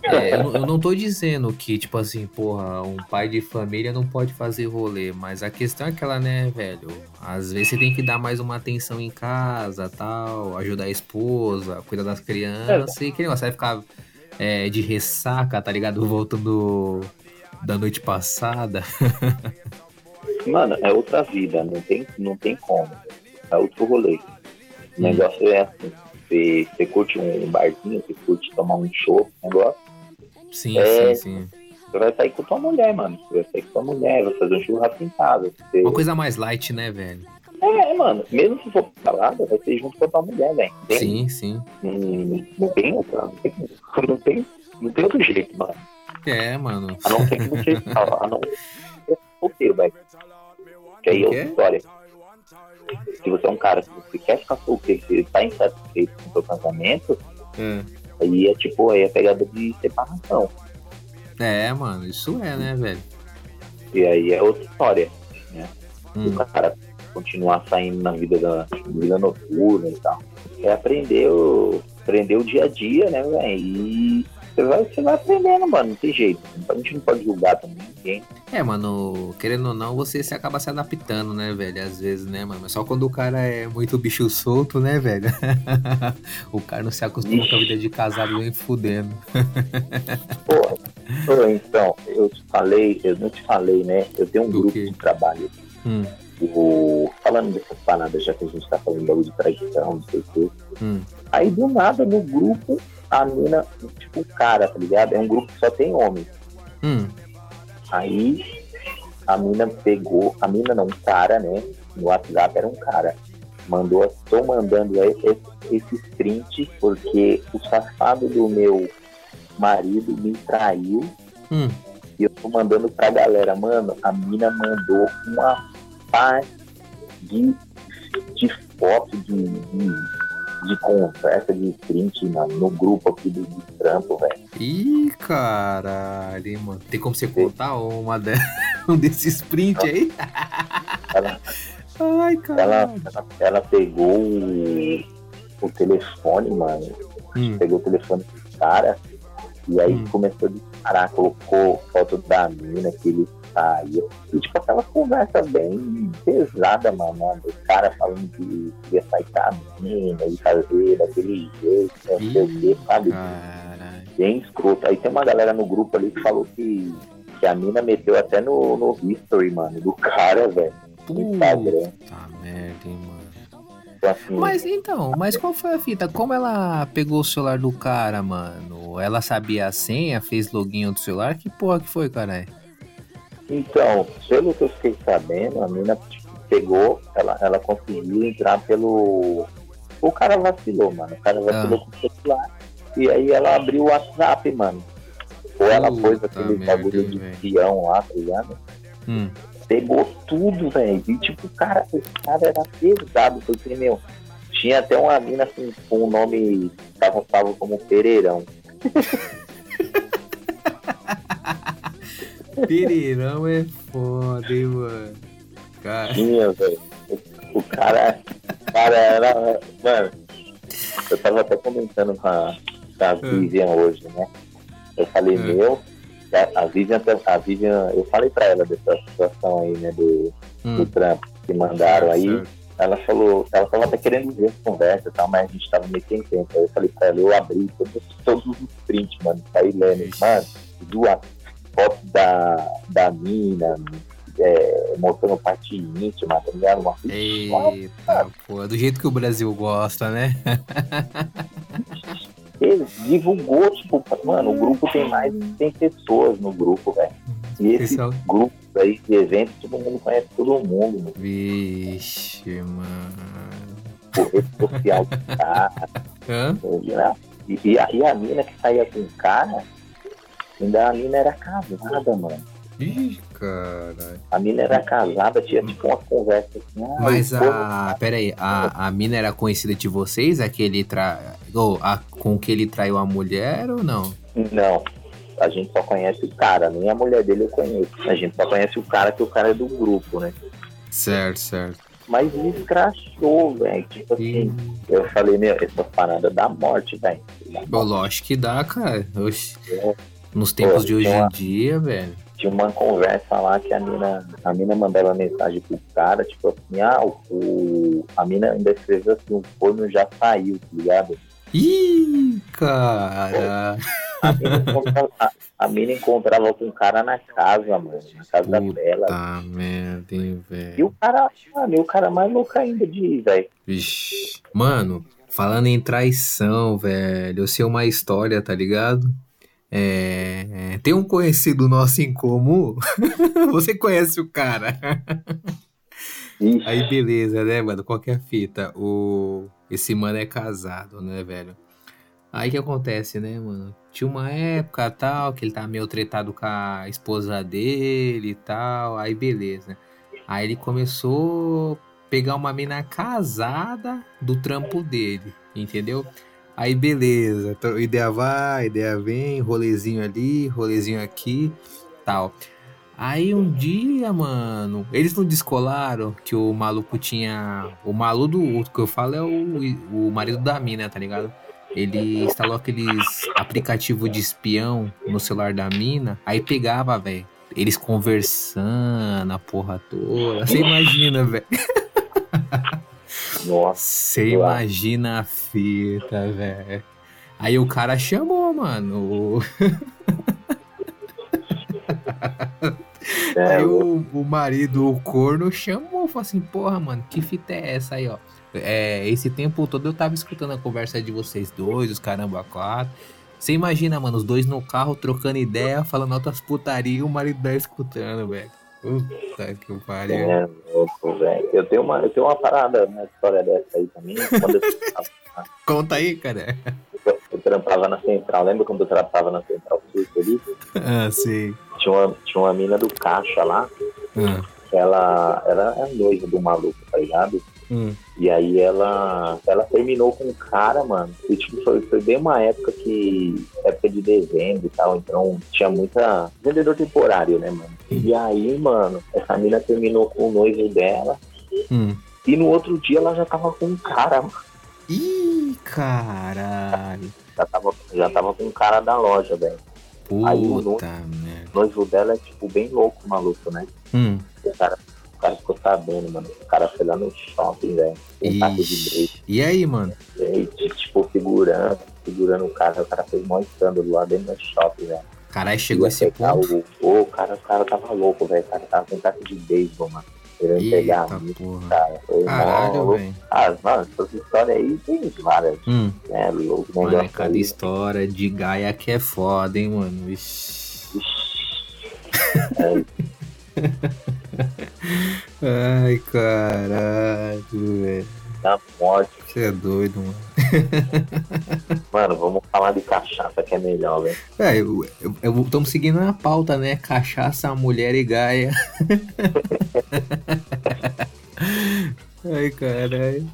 É, eu, não- eu não tô dizendo que, tipo assim, porra, um pai de família não pode fazer rolê, mas a questão é aquela, né, velho? Às vezes você tem que dar mais uma atenção em casa, tal, ajudar a esposa, cuidar das crianças, e que negócio, vai ficar é, de ressaca, tá ligado? Voltando da noite passada. (laughs) Mano, é outra vida, não tem, não tem como. É outro rolê. O negócio é assim. Você, você curte um barzinho, você curte tomar um show, negócio, Sim, É. sim, sim. você vai sair com tua mulher, mano. Você vai sair com tua mulher, vai fazer um churrasco em casa. Você... Uma coisa mais light, né, velho? É, mano, mesmo se for balada, vai ser junto com a tua mulher, velho. Sim, sim. Não, não tem outra, não tem, não tem, não tem outro jeito, mano. É, mano. A não ser que você. (laughs) A não ser solteiro, velho. Que aí é outra história. Se você é um cara que você quer ficar solteiro, você tá insatisfeito com o seu casamento, É. aí é tipo, aí é pegada de separação. É, mano, isso é, né, velho? E aí é outra história. Hum. O cara continuar saindo na vida da vida noturna e tal. É aprender o, aprender o dia a dia, né, velho? E você vai, você vai aprendendo, mano, não tem jeito. A gente não pode julgar também ninguém. É, mano, querendo ou não, você se acaba se adaptando, né, velho? Às vezes, né, mano? Mas só quando o cara é muito bicho solto, né, velho? (laughs) o cara não se acostuma com a vida de casado nem fudendo. (laughs) Pô, então, eu te falei, eu não te falei, né? Eu tenho um Do grupo quê? de trabalho. Hum, O, falando dessas paradas, já que a gente tá falando bagulho de traição, não sei o quê. hum. Aí do nada no grupo, a mina, tipo, o cara, tá ligado? É um grupo que só tem homens. Hum. Aí a mina pegou, a mina não, um cara, né? No WhatsApp era um cara. Mandou, tô mandando aí esse, esse print porque o safado do meu marido me traiu Hum. e eu tô mandando pra galera, mano, a mina mandou uma paz de, de foto, de, de, de conversa, de print, mano, no grupo aqui do, do trampo, velho. Ih, caralho, hein, mano. Tem como você contar uma de... (laughs) um desses print aí? Ela, Ai, ela, caralho. ela, ela pegou o, o telefone, mano, Hum. pegou o telefone do cara e aí Hum. começou a disparar, colocou foto da mina que ele saía. E tipo aquela conversa bem pesada, mano. O cara falando que ia sair com a mina e fazer daquele jeito, não sei o que, sabe? Caralho. Bem escroto. Aí tem uma galera no grupo ali que falou que, que a mina meteu até no, no history, mano, do cara, velho. No Instagram. Puta merda, hein, mano. Então, assim, Mas então, mas qual foi a fita? Como ela pegou o celular do cara, mano? Ela sabia a senha, fez login do celular? Que porra que foi, caralho? Então, pelo que eu fiquei sabendo, a mina pegou, ela, ela conseguiu entrar pelo. O cara vacilou, mano. O cara vacilou Ah. com o celular. E aí ela abriu o WhatsApp, mano. Ou ela pôs aquele bagulho de peão lá, tá ligado? Hum. Pegou tudo, velho. E tipo, o cara, esse cara era pesado, porque, meu, tinha até uma mina assim, com o nome, tava, tava como Pereirão. (laughs) Pereirão é foda, hein, mano. Cara. Tinha, velho. O cara, o cara era. Mano, eu tava até comentando com a, com a Hum. Vivian hoje, né? Eu falei, Hum. meu, a, Vivian, a Vivian, eu falei pra ela dessa situação aí, né, do, do Hum. trampo que mandaram aí. Certo. Ela falou, ela tava até querendo ver a conversa e tal, mas a gente tava meio sem tempo. Aí eu falei pra ela, eu abri todos, todos os prints, mano, saí lendo, mano, duas foto da, da mina, é, mostrando parte íntima, tá ligado? Uma Eita, pô, do jeito que o Brasil gosta, né? (laughs) Ele divulgou, tipo, mano, o grupo tem mais de 100 pessoas no grupo, velho. E esse Pessoal- grupo aí de eventos, todo mundo conhece todo mundo, mano. Vixe, mano. O rede social do (laughs) cara, Hã? né? E, e, a, e a mina que saía com o cara, ainda a mina era casada, mano. Ih, caralho. A mina era casada, tinha tipo umas conversas assim. Ah, Mas povo- a. Pera aí, a, a mina era conhecida de vocês? Aquele tra... ou a, com que ele traiu a mulher ou não? Não, a gente só conhece o cara, nem a mulher dele eu conheço. A gente só conhece o cara que o cara é do grupo, né? Certo, certo. Mas me escrachou, velho. Tipo assim, eu falei, meu, essa parada da morte, velho. Lógico que dá, cara. Oxi. Nos tempos de hoje em dia, velho. Tinha uma conversa lá que a mina, a mina mandava mensagem pro cara, tipo assim, ah, o, a mina ainda escreveu assim, o forno já saiu, tá ligado? Ih, cara. A mina, encontrava, a, a mina encontrava com o cara na casa, mano, na casa dela. Tá merda, hein, E velho. o cara, mano, e o cara mais louco ainda de ir, velho. Vixe. Mano, falando em traição, velho, eu sei uma história, tá ligado? É, tem um conhecido nosso em comum. (laughs) Você conhece o cara. Ixi, Aí beleza, né, mano? Qualquer fita. O... Esse mano é casado, né, velho? Aí que acontece, né, mano? Tinha uma época tal que ele tava meio tretado com a esposa dele e tal. Aí beleza. Aí ele começou a pegar uma mina casada do trampo dele, entendeu? Aí beleza, tro- ideia vai, ideia vem, rolezinho ali, rolezinho aqui, tal. Aí um dia, mano, eles não descolaram que o maluco tinha. O maluco do que eu falo é o, o marido da mina, tá ligado? Ele instalou aqueles aplicativo de espião no celular da mina, aí pegava, velho. Eles conversando, a porra toda. Você imagina, velho. (laughs) nossa, Você imagina a fita, velho. Aí o cara chamou, mano. o- é, Aí o, o marido, o corno, chamou, falou assim, porra, mano, que fita é essa aí, ó? É, esse tempo todo eu tava escutando a conversa de vocês dois, os caramba quatro. Você imagina, mano, os dois no carro trocando ideia, falando altas putaria e o marido dela escutando, velho. Puta que pariu. é louco, velho. Eu tenho uma, eu tenho uma parada na história dessa aí também. Quando eu, (laughs) Conta aí, cara. eu trampava na central, lembra quando eu trampava na central sul ali? Ah, sim. Tinha uma, tinha uma mina do caixa lá, Ah, ela era a noiva do maluco, tá ligado? Hum. E aí ela, ela terminou com o cara, mano. E tipo, foi, foi bem uma época que. época de dezembro e tal. Então tinha muita. vendedor temporário, né, mano? E aí, mano, essa mina terminou com o noivo dela. Hum. E no outro dia ela já tava com um cara, mano. Ih, caralho. Já tava, já tava com um cara da loja, velho. Aí o Puta merda. O noivo dela é, tipo, bem louco, maluco, né? Hum. O cara, o cara ficou sabendo, mano. O cara foi lá no shopping, velho. Um taco de break. E aí, mano? E, tipo, segurando, segurando o cara. O cara fez mó escândalo lá dentro do shopping, velho. Caralho, chegou esse pegar ponto. O, o, cara, o cara tava louco, velho. O cara tava com taco de beisebol, mano. Querendo pegar Eita a mina, porra. cara. Foi Caralho, velho. Ah, mano, essas histórias aí tem várias, Hum. né? Louco, Mano, é negócio cada aí. história de Gaia que é foda, hein, mano. Ixi. É, Ai, caralho, velho. da morte. Você é doido, mano. Mano, vamos falar de cachaça que é melhor, velho. É, eu, eu, eu- tamo seguindo na pauta, né? Cachaça, mulher e Gaia. Ai, caralho.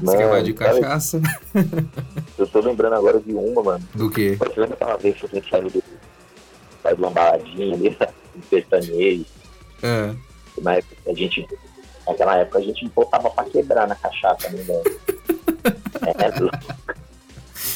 Você quer mais de cachaça? eu tô lembrando agora de uma, mano. Do quê? Você lembra aquela vez que a gente saiu do. Saiu de uma baladinha ali, do sertanejo? Na época a gente. Naquela época a gente botava pra quebrar na cachaça, né? (laughs) É, louco.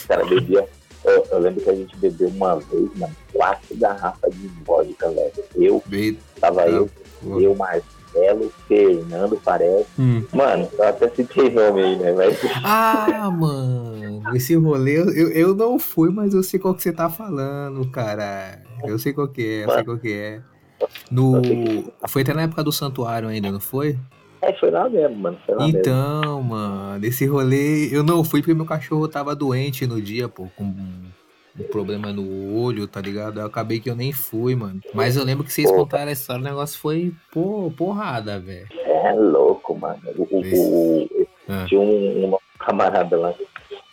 O cara bebia. Eu, eu lembro que a gente bebeu uma vez, mano, quatro garrafas de vodka, velho. Eu, bem. tava eu, porra. eu, Marcelo, Fernando, parece. Hum. Mano, eu até citei nome aí, né, velho? Ah, (laughs) mano, esse rolê eu, eu não fui, mas eu sei qual que você tá falando, cara. Eu sei qual que é, eu sei qual que é. No... Foi até na época do santuário ainda, não foi? É, foi lá mesmo, mano. Lá mesmo. Então, mano, esse rolê eu não fui porque meu cachorro tava doente no dia, pô, com um problema no olho, tá ligado? Eu acabei que eu nem fui, mano. Mas eu lembro que vocês Pô. contaram a história, o negócio foi pô, porrada, velho. É louco, mano. O, o, o- Ah. tinha um, um camarada lá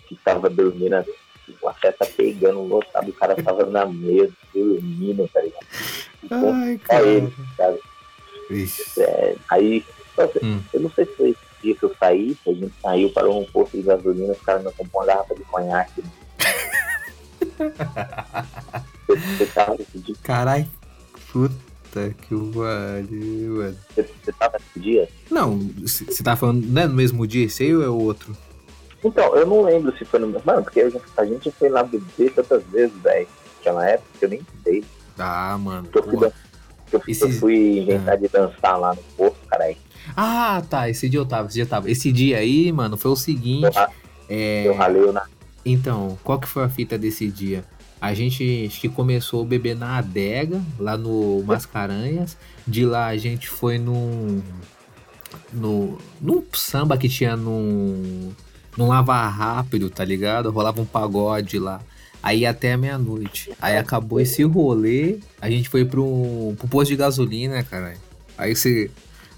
que tava dormindo assim, com a festa pegando lotado, o cara tava na mesa, dormindo, tá ligado? Ai, Só ele, sabe? É, aí, Hum. eu não sei se foi esse dia que eu saí, a gente saiu, parou num posto de gasolina, os caras me comprou uma garrafa de conhaque. Você, (laughs) você tava nesse dia? Carai, puta que pariu, mano. Você, você tava nesse dia? Não, você tá falando, não é no mesmo dia esse aí ou é o outro? Então, eu não lembro se foi no. Mano, porque já- a gente foi lá beber tantas vezes, velho. Naquela época eu nem sei. Ah, mano. Eu fui, eu, fui- Esses- eu fui inventar de dançar lá no posto, caralho. Ah, tá, esse dia eu tava, esse dia eu tava. Esse dia aí, mano, foi o seguinte. Eu, É, eu ralei na. Então, qual que foi a fita desse dia? A gente acho que começou a beber na adega, lá no Mascaranhas. De lá a gente foi num. No, num samba que tinha num. Num lava rápido, tá ligado? Rolava um pagode lá. Aí até meia-noite. Aí acabou esse rolê. A gente foi pro, pro posto de gasolina, cara. Aí você.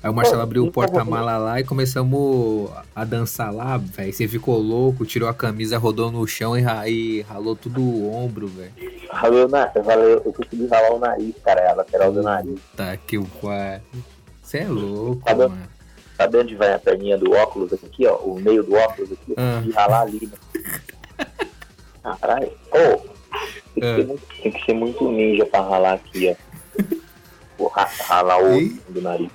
Aí o Marcelo abriu o porta-mala lá e começamos a dançar lá, velho. Você ficou louco, tirou a camisa, rodou no chão e, e ralou tudo o ombro, velho. Ralei o na... eu, consegui ralar o nariz, cara, a lateral do nariz. Tá que o. Você é louco, Tá bom. mano. Sabe onde vai a perninha do óculos aqui, ó? O meio do óculos aqui, Ah. consegui ralar ali, né? Caralho. Ô, tem, que Ah. ser muito- tem que ser muito ninja pra ralar aqui, ó. Ralar o Ih. do nariz.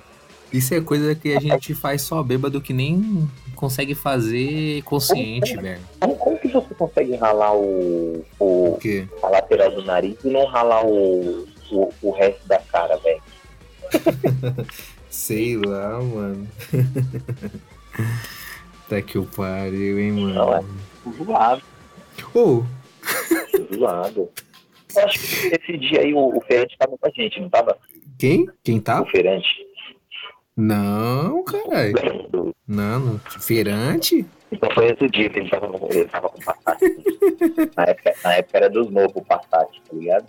Isso é coisa que a gente faz só bêbado que nem consegue fazer consciente, velho. Como, como que você consegue ralar o, o, O quê? a lateral do nariz e não ralar o, o, o resto da cara, velho? (laughs) Sei lá, mano. (laughs) Tá que o pariu, hein, Não, é. mano. Zoado, Ô, zoado. Eu acho que esse dia aí o, o Ferrante tava com a gente, não tava? quem? Quem tá? O Ferrante. Não, caralho. Não, não. Feirante? Então foi esse dia que ele tava, ele tava com o Passat. na, época, na época era dos novos o Passat, tá ligado?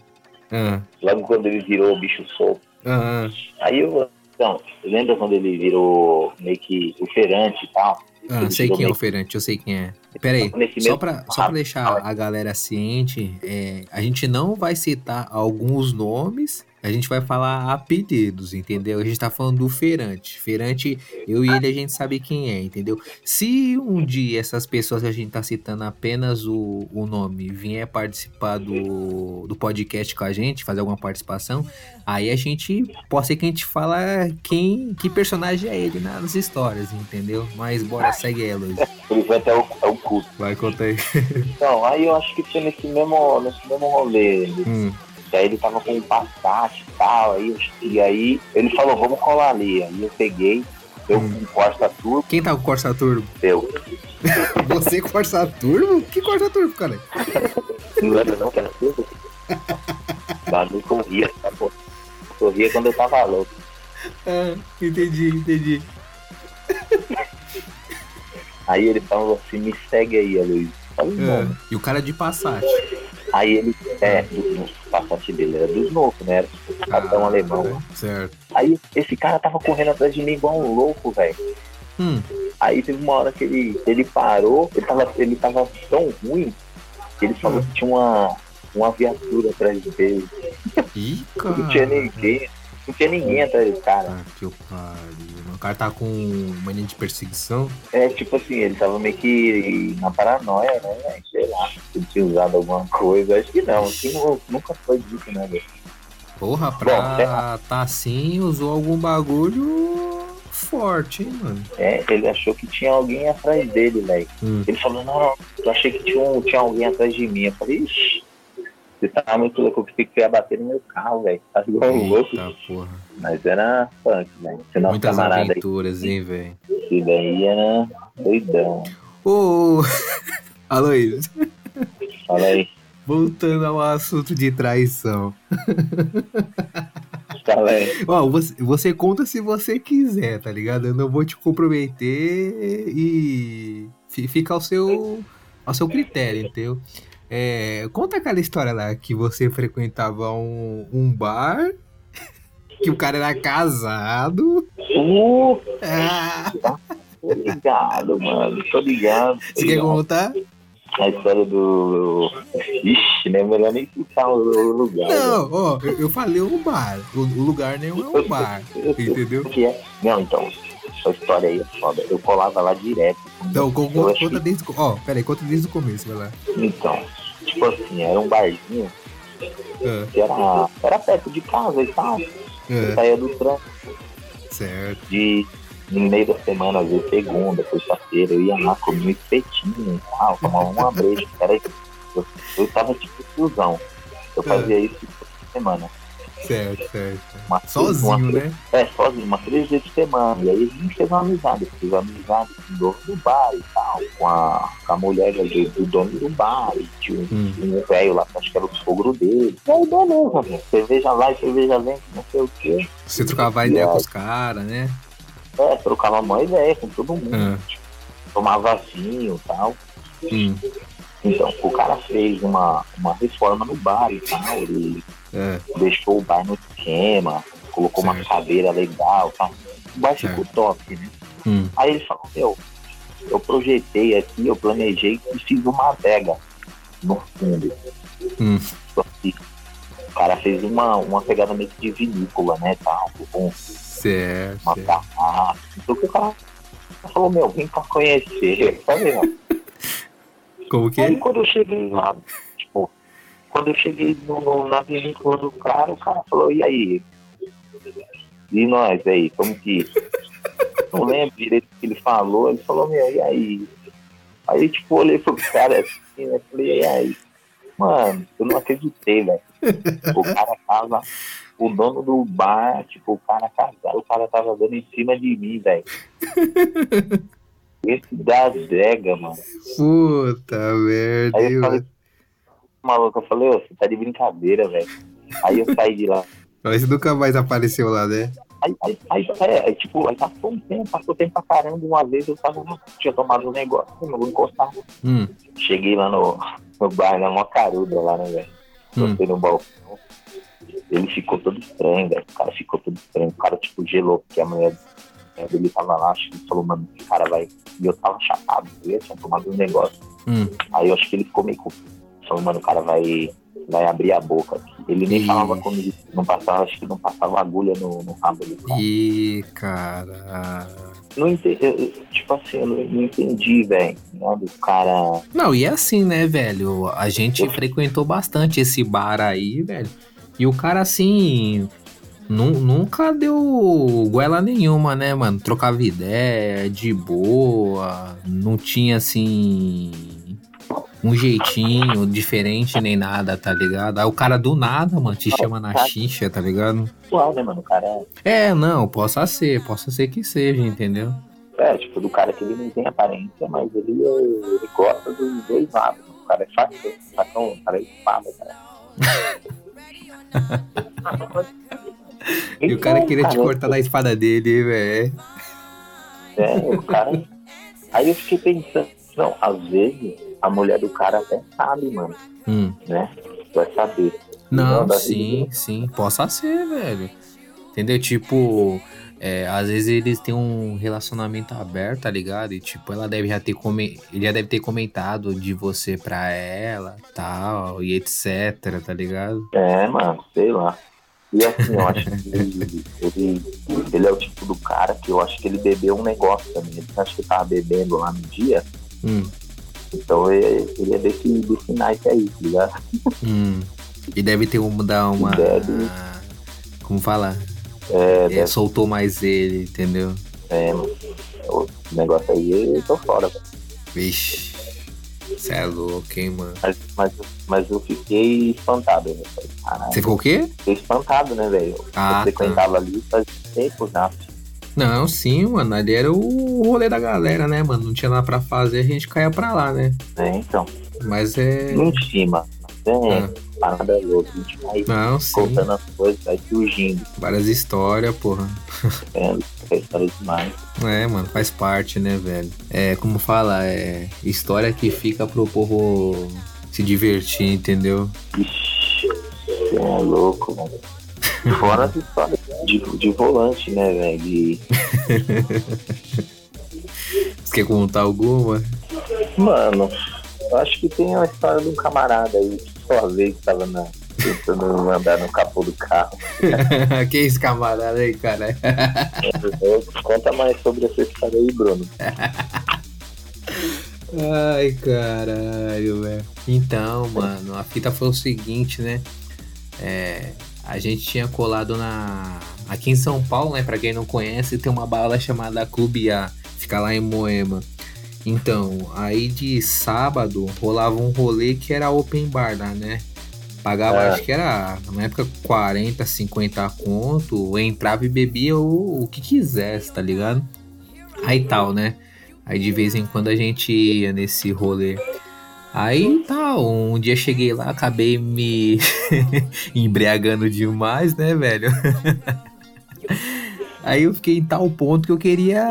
Ah, Logo quando ele virou o bicho solto. ah, Aí eu. Então, lembra quando ele virou meio que o Ferrante e tal? ah, sei quem é o feirante, eu sei quem é. Pera aí, só pra, só pra deixar a galera ciente, é, a gente não vai citar alguns nomes, a gente vai falar apelidos, entendeu? A gente tá falando do feirante. Feirante, eu e ele a gente sabe quem é, entendeu? Se um dia essas pessoas que a gente tá citando apenas o, o nome vier participar do, do podcast com a gente, fazer alguma participação, aí a gente pode ser que a gente fala quem, que personagem é ele nas histórias, entendeu? Mas bora, segue Luiz. Ele foi até o, é o culto. Vai, conta aí. Então, aí eu acho que foi nesse mesmo, nesse mesmo rolê. Hum. E aí ele tava com um Passat e tal. Aí, e aí ele falou, vamos colar ali. Aí eu peguei, eu Hum. com Corsa Turbo, Quem tá com Corsa Turbo? eu. (laughs) Você com Corsa Turbo? Que Corsa Turbo, cara? Não lembra não que era turbo? Bagulho corria, pô. Corria quando eu tava louco. Ah, entendi, entendi. Aí ele falou assim, me segue aí. Falei, Ah. E o cara de Passat. Aí ele, é, do, do Passat dele era dos loucos, né? Era tipo, capitão alemão. Certo. Aí esse cara tava correndo atrás de mim igual um louco, velho. Hum, Aí teve uma hora que ele, ele parou, ele tava, ele tava tão ruim que ele falou que tinha uma, uma viatura atrás dele. ih, Não tinha cara. ninguém. Não tinha ninguém atrás desse cara. Ah, que pariu. O cara tá com mania de perseguição. É tipo assim, ele tava meio que na paranoia, né? Sei lá, se ele tinha usado alguma coisa. Acho que não, assim, nu- nunca foi dito, né, velho? Porra, Bom, pra sei tá assim, usou algum bagulho forte, hein, mano. É, ele achou que tinha alguém atrás dele, velho. Hum. Ele falou, não, não, eu achei que tinha, um, tinha alguém atrás de mim. Eu falei, ixi, você tá muito louco, que ia bater no meu carro, velho. Tá igual um louco. Porra. Mas era funk, velho. Esse nosso Muitas camarada aí, aventuras, hein, velho. esse daí era doidão. Ô, (laughs) Aloysio, Fala aí. Voltando ao assunto de traição. (laughs) Tá, velho. Ó, você, você conta se você quiser, tá ligado? Eu não vou te comprometer e fi- fica ao seu, ao seu critério, entendeu? É, conta aquela história lá que você frequentava um, um bar, (laughs) que o cara era casado. Uh, Ah, tô ligado, mano. Tô ligado. você quer contar? A história do. Ixi, né? Melhor nem citar o lugar. né? Não, ó, eu, eu falei um bar. O, lugar nem é um bar, entendeu? Que é? Não, então. Essa história aí é foda. Eu colava lá direto. Então, conta que- desde. o co- Ó, peraí, conta desde o começo, vai lá. Então, tipo assim, era um barzinho Ah, que era, era perto de casa e tal. Eu ah, saía do trânsito certo. de no meio da semana, às vezes segunda, terça-feira, eu ia lá, comia um espetinho e tal, tomava uma breja. Era, eu, eu tava tipo fusão. Eu fazia isso toda semana. Certo, certo. Uma, Sozinho, uma, né? É, sozinho, umas três vezes por semana. E aí a gente fez uma amizade. Fiz uma amizade com o dono do bar e tal, com a, com a mulher do, do dono do bar. E tinha um, Hum. um velho lá, que acho que era o sogro dele. E aí, beleza, velho. Cerveja lá e cerveja vem, não sei o quê. Você trocava ideia com os caras, né? É, trocava uma ideia com todo mundo. Ah, Tomava vinho e tal. hum, Então, o cara fez uma, uma reforma no bar e tal. Ele é, deixou o bar no esquema, colocou uma Certo. cadeira legal e tal. O bar ficou Certo. top, né? hum, Aí ele falou, meu, eu projetei aqui, eu planejei e fiz uma adega no fundo. hum, O cara fez uma, uma pegada meio de vinícola, né, tal, com certo, uma garrafa. Então o cara falou, meu, vem pra conhecer. (laughs) Falei, ó. (laughs) Como que Aí é? quando eu cheguei lá, tipo, quando eu cheguei no, no- na vinícola do cara, o cara falou, e aí? E nós aí, como que. Não lembro direito o que ele falou, ele falou, meu, e aí? Aí, tipo, olhei pro cara assim, né? Falei, e aí? Mano, eu não acreditei, velho. O cara tava. O dono do bar, tipo, o cara casado, o cara tava dando em cima de mim, velho. Esse da adega, mano. Puta merda, Aí eu falei, maluco, eu falei, ô, você tá de brincadeira, velho. Aí eu saí de lá. Mas nunca mais apareceu lá, né? Aí, aí, aí, é, aí, tipo, aí passou um tempo, passou tempo pra caramba. Uma vez eu tava, tinha tomado um negócio, não vou encostar. Hum, Cheguei lá no, no bar, na mó caruda lá, né, velho? hum. No balcão. Ele ficou todo estranho, velho. O cara ficou todo estranho. O cara, tipo, gelou, porque a mulher dele tava lá, acho que ele falou, mano, esse cara vai. E eu tava chapado, eu tinha tomado um negócio. Hum. Aí eu acho que ele ficou meio confuso. Falou, mano, o cara vai, vai abrir a boca aqui. Ele nem Ih. falava comigo. Não passava, acho que não passava agulha no, no rabo do cara. Ih, cara. Não entendi, eu- eu- tipo assim, eu não, não entendi, velho. Sabe? O cara. Não, e é assim, né, velho? A gente frequentou bastante esse bar aí, velho. E o cara, assim, nunca deu goela nenhuma, né, mano? Trocava ideia, de boa, não tinha, assim, um jeitinho diferente nem nada, tá ligado? Aí o cara do nada, mano, te chama na xixa, tá ligado? Né, mano? O cara É, não, possa ser, possa ser que seja, entendeu? é, é, tipo, do cara que ele não tem aparência, mas ele, é- ele gosta dos dois lados. O cara é facão, facão, o cara é espada, cara. (laughs) E o cara queria te cortar na espada dele, velho. É, o cara. Aí eu fiquei pensando, não, às vezes a mulher do cara até sabe, mano, Hum. né? Vai saber. Não, Não, sim, vida. sim, possa ser, velho. Entendeu? Tipo, é, às vezes eles têm um relacionamento aberto, tá ligado? E tipo, ela deve já ter come... ele já deve ter comentado de você pra ela, tal, e etc, tá ligado? É, mano, sei lá. E assim, eu acho que ele, ele, ele é o tipo do cara que eu acho que ele bebeu um negócio também. Ele acho que tava bebendo lá no dia. Hum, Então ele, ele é desse, desse naipe aí, tá ligado? hum. E deve ter um dar uma. Deve. Como fala? É, É, soltou mais ele, entendeu? é, mano. O negócio aí, eu tô fora, velho. Vixe. Cê é louco, hein, mano. Mas, mas, mas eu fiquei espantado, né? Caralho, Você ficou o quê? fiquei espantado, né, velho? Ah, eu frequentava ali faz tempo já. Não, sim, mano. Ali era o rolê da galera, né, mano? Não tinha nada pra fazer, a gente caía pra lá, né? Né? Então, Mas é. em cima. É, Ah. Parada louca. A gente vai Não, sim. contando as coisas, vai surgindo. Várias histórias, porra. (laughs) É, é história demais. É, mano, faz parte, né, velho? É, como fala, é história que fica pro povo se divertir, entendeu? Ixi, você é louco, mano. Fora as histórias de, de volante, né, velho? De- (laughs) Você quer contar alguma? Mano, eu acho que tem uma história de um camarada aí que só vez que tava na, tentando andar no capô do carro. (laughs) que esse camarada aí, cara? (laughs) Conta mais sobre essa história aí, Bruno. Ai, caralho, velho. Então, mano, a fita foi o seguinte, né? É, a gente tinha colado na. Aqui em São Paulo, né? Pra quem não conhece, tem uma bala chamada Clube A. Fica lá em Moema. Então, aí de sábado rolava um rolê que era open bar lá, né? Pagava, Ah. acho que era, na época, 40, 50 conto. Entrava e bebia o, o que quisesse, tá ligado? Aí tal, né? Aí de vez em quando a gente ia nesse rolê. Aí tal, um dia cheguei lá, acabei me (laughs) embriagando demais, né, velho? (laughs) Aí eu fiquei em tal ponto que eu queria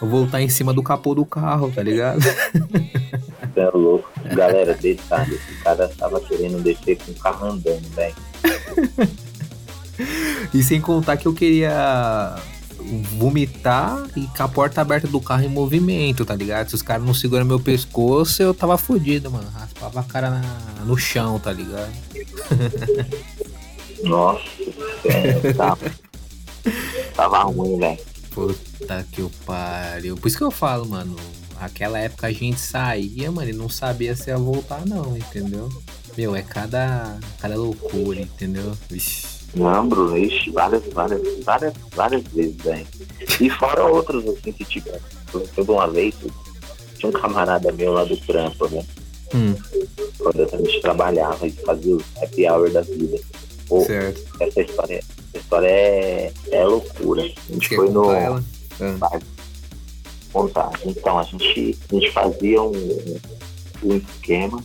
voltar em cima do capô do carro, tá ligado? Você é louco. Galera, detalhe, esse cara tava querendo descer com o carro andando, velho. E sem contar que eu queria vomitar e com a porta aberta do carro em movimento, tá ligado? Se os caras não seguram meu pescoço, eu tava fodido, mano. Raspava a cara na- no chão, tá ligado? Nossa, é, tava, (laughs) tava ruim, velho. Puta que o pariu. Por isso que eu falo, mano. Aquela época a gente saía, mano, e não sabia se ia voltar, não, entendeu? Meu, é cada, cada loucura, entendeu? Não, Bruno, ixi, várias, várias, várias, várias vezes, velho. E fora outros, assim, que tipo, toda uma vez, tinha um camarada meu lá do trampo, né? Hum, Quando a gente trabalhava e fazia o happy hour da vida. Pô, certo. essa história, essa história é, é loucura. A gente Quer foi no. ela? Ah, Contar. Então, a gente, a gente fazia um, um esquema,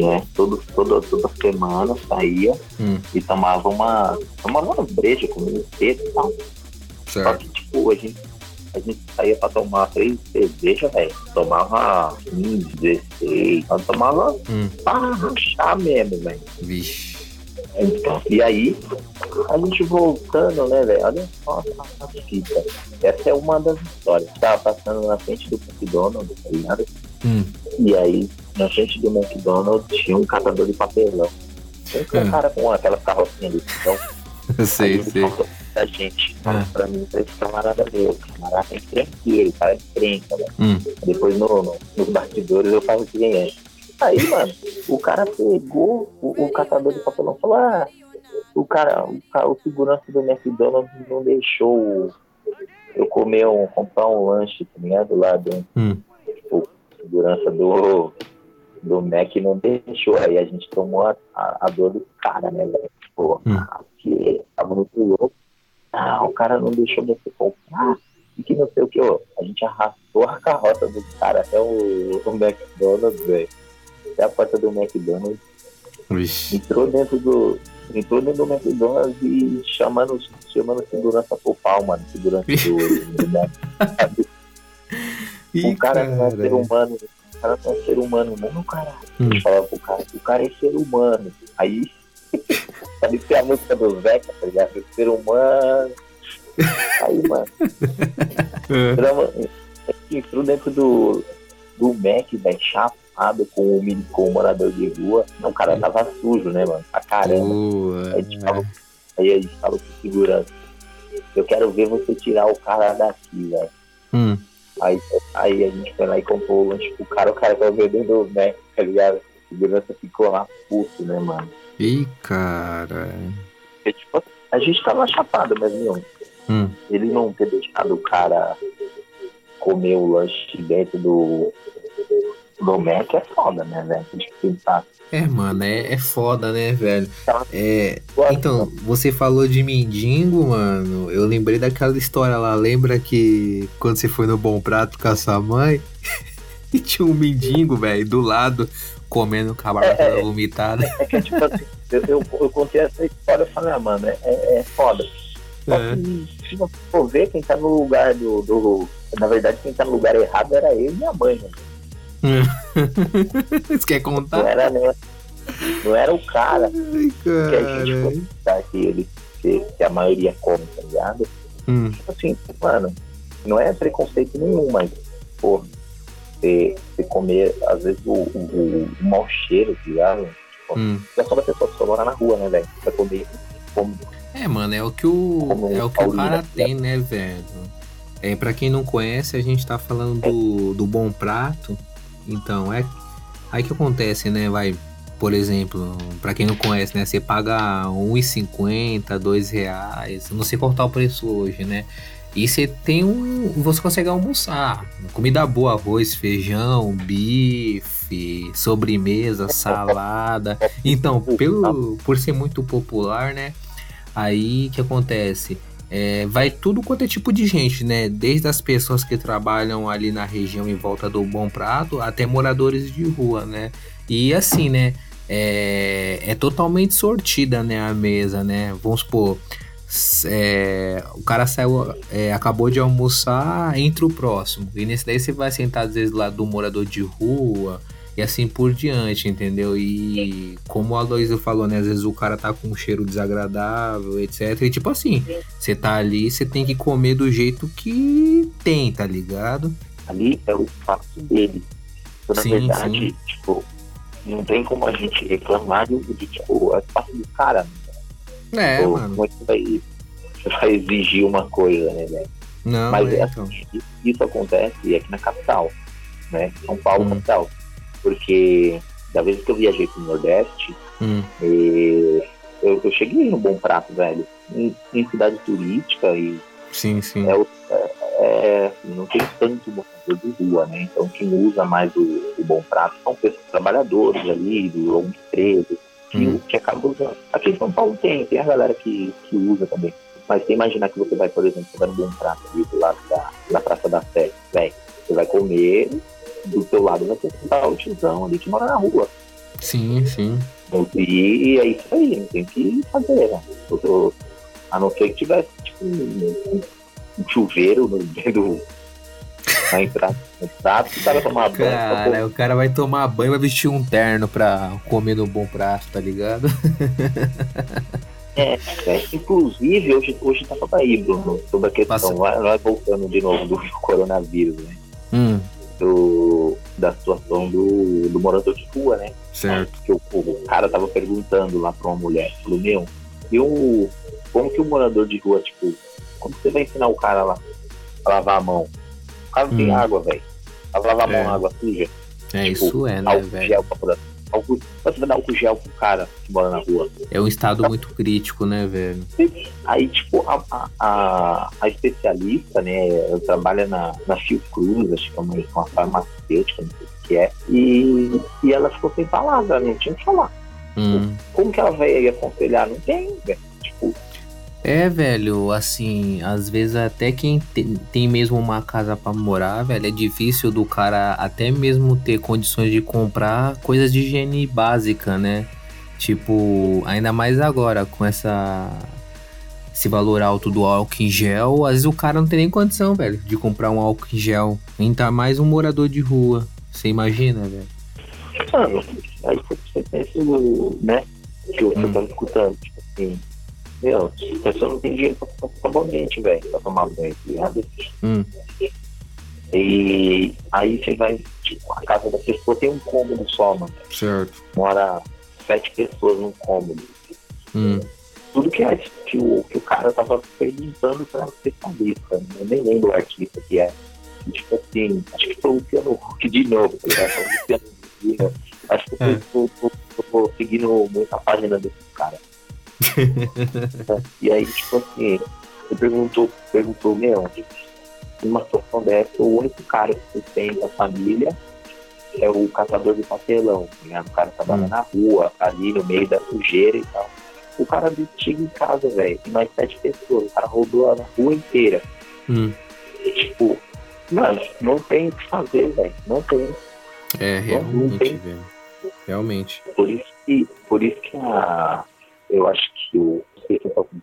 né? Todo, toda, toda semana saía Hum, e tomava uma. Tomava uma breja com um cedo e tal. Só certo. que, tipo, a gente, a gente saía pra tomar três cervejas, velho. Tomava 15, 16. Nós tomava Hum, pra rachar mesmo, velho. vixe. Então, e aí, a gente voltando, né, velho? Olha só a fita. Essa é uma das histórias. Tava passando na frente do McDonald's, tá ligado? Hum, E aí, na frente do McDonald's, tinha um catador de papelão. Tem um Ah. cara com aquela carrocinha de então, eu (laughs) sei, sei. pra gente, Ah. pra mim, pra esse camarada meu. Camarada é tranqueiro, cara de crença, né? Hum, Depois no, no- nos bastidores eu falo quem é. Aí, mano, o cara pegou o, o catador de papelão e falou: Ah, o cara, o, ca- o segurança do McDonald's não deixou eu comer um, comprar um lanche, tá ligado? Lá do hum. o segurança do, do Mac não deixou. Aí a gente tomou a, a, a dor do cara, né, velho? Pô, Hum. porque tava muito louco. Ah, o cara não deixou você comprar. E que não sei o que, ó. A gente arrastou a carroça do cara até o, o McDonald's, velho. Até a porta do McDonald's. Vixe. Entrou dentro do. Entrou dentro do McDonald's e chamando, chamando segurança pro pau, mano. Segurança do, (laughs) do. Ih, O cara não é ser humano. O cara não é ser humano, não, cara. Hum. Gente falava pro cara, o cara é ser humano. Aí, sabe que é a música do Zeca, tá ligado? Ser humano. Aí, mano, Ah, (laughs) entramos- entrou dentro do, do Mac, velho, com o, com o morador de rua. O cara tava sujo, né, mano? A caramba. Pô, Aí a gente falou, aí a gente falou pro segurança. Eu quero ver você tirar o cara daqui, velho. Hum, Aí, aí a gente foi lá e comprou o lanche pro cara, o cara tava vendendo o Mac, tá ligado? A segurança ficou lá puto, né, mano? Ih, cara. Porque, tipo, a gente tava chapado, mas não. Hum, Ele não ter deixado o cara comer o lanche dentro do, do Mac é foda, né, velho? Tem que pensar. É, mano, é, é foda, né, velho? É, então, você falou de mendigo, mano. Eu lembrei daquela história lá. Lembra que quando você foi no Bom Prato com a sua mãe? e (laughs) tinha um mendigo, velho, do lado comendo com a barba É, é, vomitada. É que, tipo assim, eu, eu, eu contei essa história e falei, ah, mano, é, é, é foda. Só É. que, se você for ver, quem tá no lugar do, do. Na verdade, quem tá no lugar errado era eu e minha mãe, mano. (laughs) Você quer Não contar? era, né? Não era o cara Ai, que a gente tá, que ele que, que a maioria come, tá ligado? Hum, Tipo assim, mano, não é preconceito nenhum, mas, pô, você, você comer, às vezes, o, o, o mau cheiro, tá ligado? hum. É só da pessoa que só mora na rua, né, velho? Vai comer como É, mano, é o que o, Como é o, que o cara tem, né, velho? É, pra quem não conhece, a gente tá falando do, do bom prato. Então, é aí que acontece, né? Vai, por exemplo, pra quem não conhece, né? Você paga R$1,50, 2 reais. eu Não sei qual tá o preço hoje, né? E você tem um. Você consegue almoçar. Comida boa, arroz, feijão, bife, sobremesa, salada. Então, pelo, por ser muito popular, né? Aí que acontece? É, vai tudo quanto é tipo de gente, né? Desde as pessoas que trabalham ali na região em volta do Bom Prato até moradores de rua, né? E assim, né? É, é totalmente sortida, né? A mesa, né? Vamos supor, é, o cara saiu, é, acabou de almoçar, entra o próximo. E nesse daí você vai sentar às vezes lá do morador de rua e assim por diante, entendeu? E como a Aloysio falou, né? Às vezes o cara tá com um cheiro desagradável, etc. E tipo assim, você tá ali, você tem que comer do jeito que tem, tá ligado? ali é o espaço dele. Então, na Sim, verdade, tipo, não tem como a gente reclamar de, tipo, é o espaço do cara. É, Tipo, mano. Como é que você vai, você vai exigir uma coisa, né, velho? Não, Mas é, é então. assim, isso acontece aqui na capital, né? São Paulo, Hum. capital. Porque da vez que eu viajei pro Nordeste, Hum, eu, eu cheguei no Bom Prato, velho, em, em cidade turística e sim, sim. é, é- assim, não tem tanto morador de rua, né? Então quem usa mais o, o Bom Prato são pessoas trabalhadores ali, do longo emprego, que, Hum. que acaba usando. Aqui em São Paulo tem, tem a galera que, que usa também. Mas você imaginar que você vai, por exemplo, você vai no Bom Prato ali do lado da, da Praça da Sé, velho, você vai comer, do seu lado vai ter o tiozão ali que mora na rua. Sim, sim. E é isso aí, não tem que fazer, né? Eu A não ser que tivesse tipo um, um chuveiro no dentro na entrada, no prato, o cara tomar banho. Cara, o cara vai tomar banho, vai vestir um terno pra comer no bom prato, tá ligado? É, é, inclusive, hoje, hoje tá pra aí, Bruno, sobre a questão, Passa. vai, vai voltando de novo do coronavírus, né? Hum, Do, da situação do, do morador de rua, né? certo. que o, o cara tava perguntando lá pra uma mulher, falou, meu, e o, como que o morador de rua, tipo, como você vai ensinar o cara lá a lavar a mão? O cara não tem Hum. água, velho. A lavar a mão É. na água suja. É, Tipo, isso é, né, velho? Álcool, você vai dar álcool gel pro cara que mora na rua. É um estado muito crítico, né, velho? Aí, tipo, a, a, a, a especialista, né, ela trabalha na, na Fiocruz, acho que é uma, uma farmacêutica, não sei o que é, e, e ela ficou sem palavra, não tinha o que falar. Hum. Como que ela vai aconselhar? Não tem, velho. Tipo, É, velho, assim, às vezes até quem tem, mesmo uma casa pra morar, velho, é difícil do cara até mesmo ter condições de comprar coisas de higiene básica, né? Tipo, ainda mais agora com essa esse valor alto do álcool em gel, às vezes o cara não tem nem condição, velho, de comprar um álcool em gel. Ainda mais um morador de rua. Você imagina, velho? Mano, aí você pensa, no, né? Que você Hum. tá escutando, tipo assim, meu, a pessoa não tem dinheiro pra pra velho, pra tomar banho, tá ligado? Hum, E aí você vai, tipo, a casa da pessoa tem um cômodo só, mano. certo. Mora sete pessoas num cômodo. Hum, Tudo que, é, que, o, que o cara tava perguntando pra especialista, né? eu nem lembro o artista que é. E, tipo assim, acho que foi o Luciano Huck de novo, tá ligado? Luciano Huck? Acho que eu É. tô, tô, tô, tô seguindo muito a página desse cara. (laughs) e aí, tipo assim, ele perguntou, perguntou, meu, numa situação dessa, o único cara que sustenta a família é o catador de papelão, tá ligado? O cara trabalha Hum. na rua, ali no meio da sujeira e tal. O cara chega em casa, velho, tem mais sete pessoas, o cara rodou a rua inteira. hum. E, tipo, mano, não tem o que fazer, velho. Não tem. É, realmente, tem. velho. realmente. Por isso que, por isso que a, eu acho que o,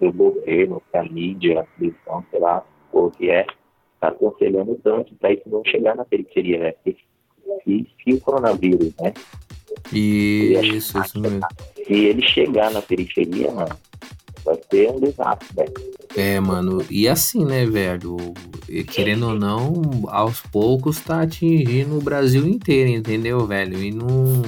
o governo, que a mídia, a televisão, sei lá, o que é, está aconselhando tanto para isso não chegar na periferia, né? Se, se, se o coronavírus, né? Isso, isso mesmo. Se ele chegar na periferia, mano, vai ser um desastre, velho. É, mano, e assim, né, velho? Querendo ou não, aos poucos tá atingindo o Brasil inteiro, entendeu, velho? E não.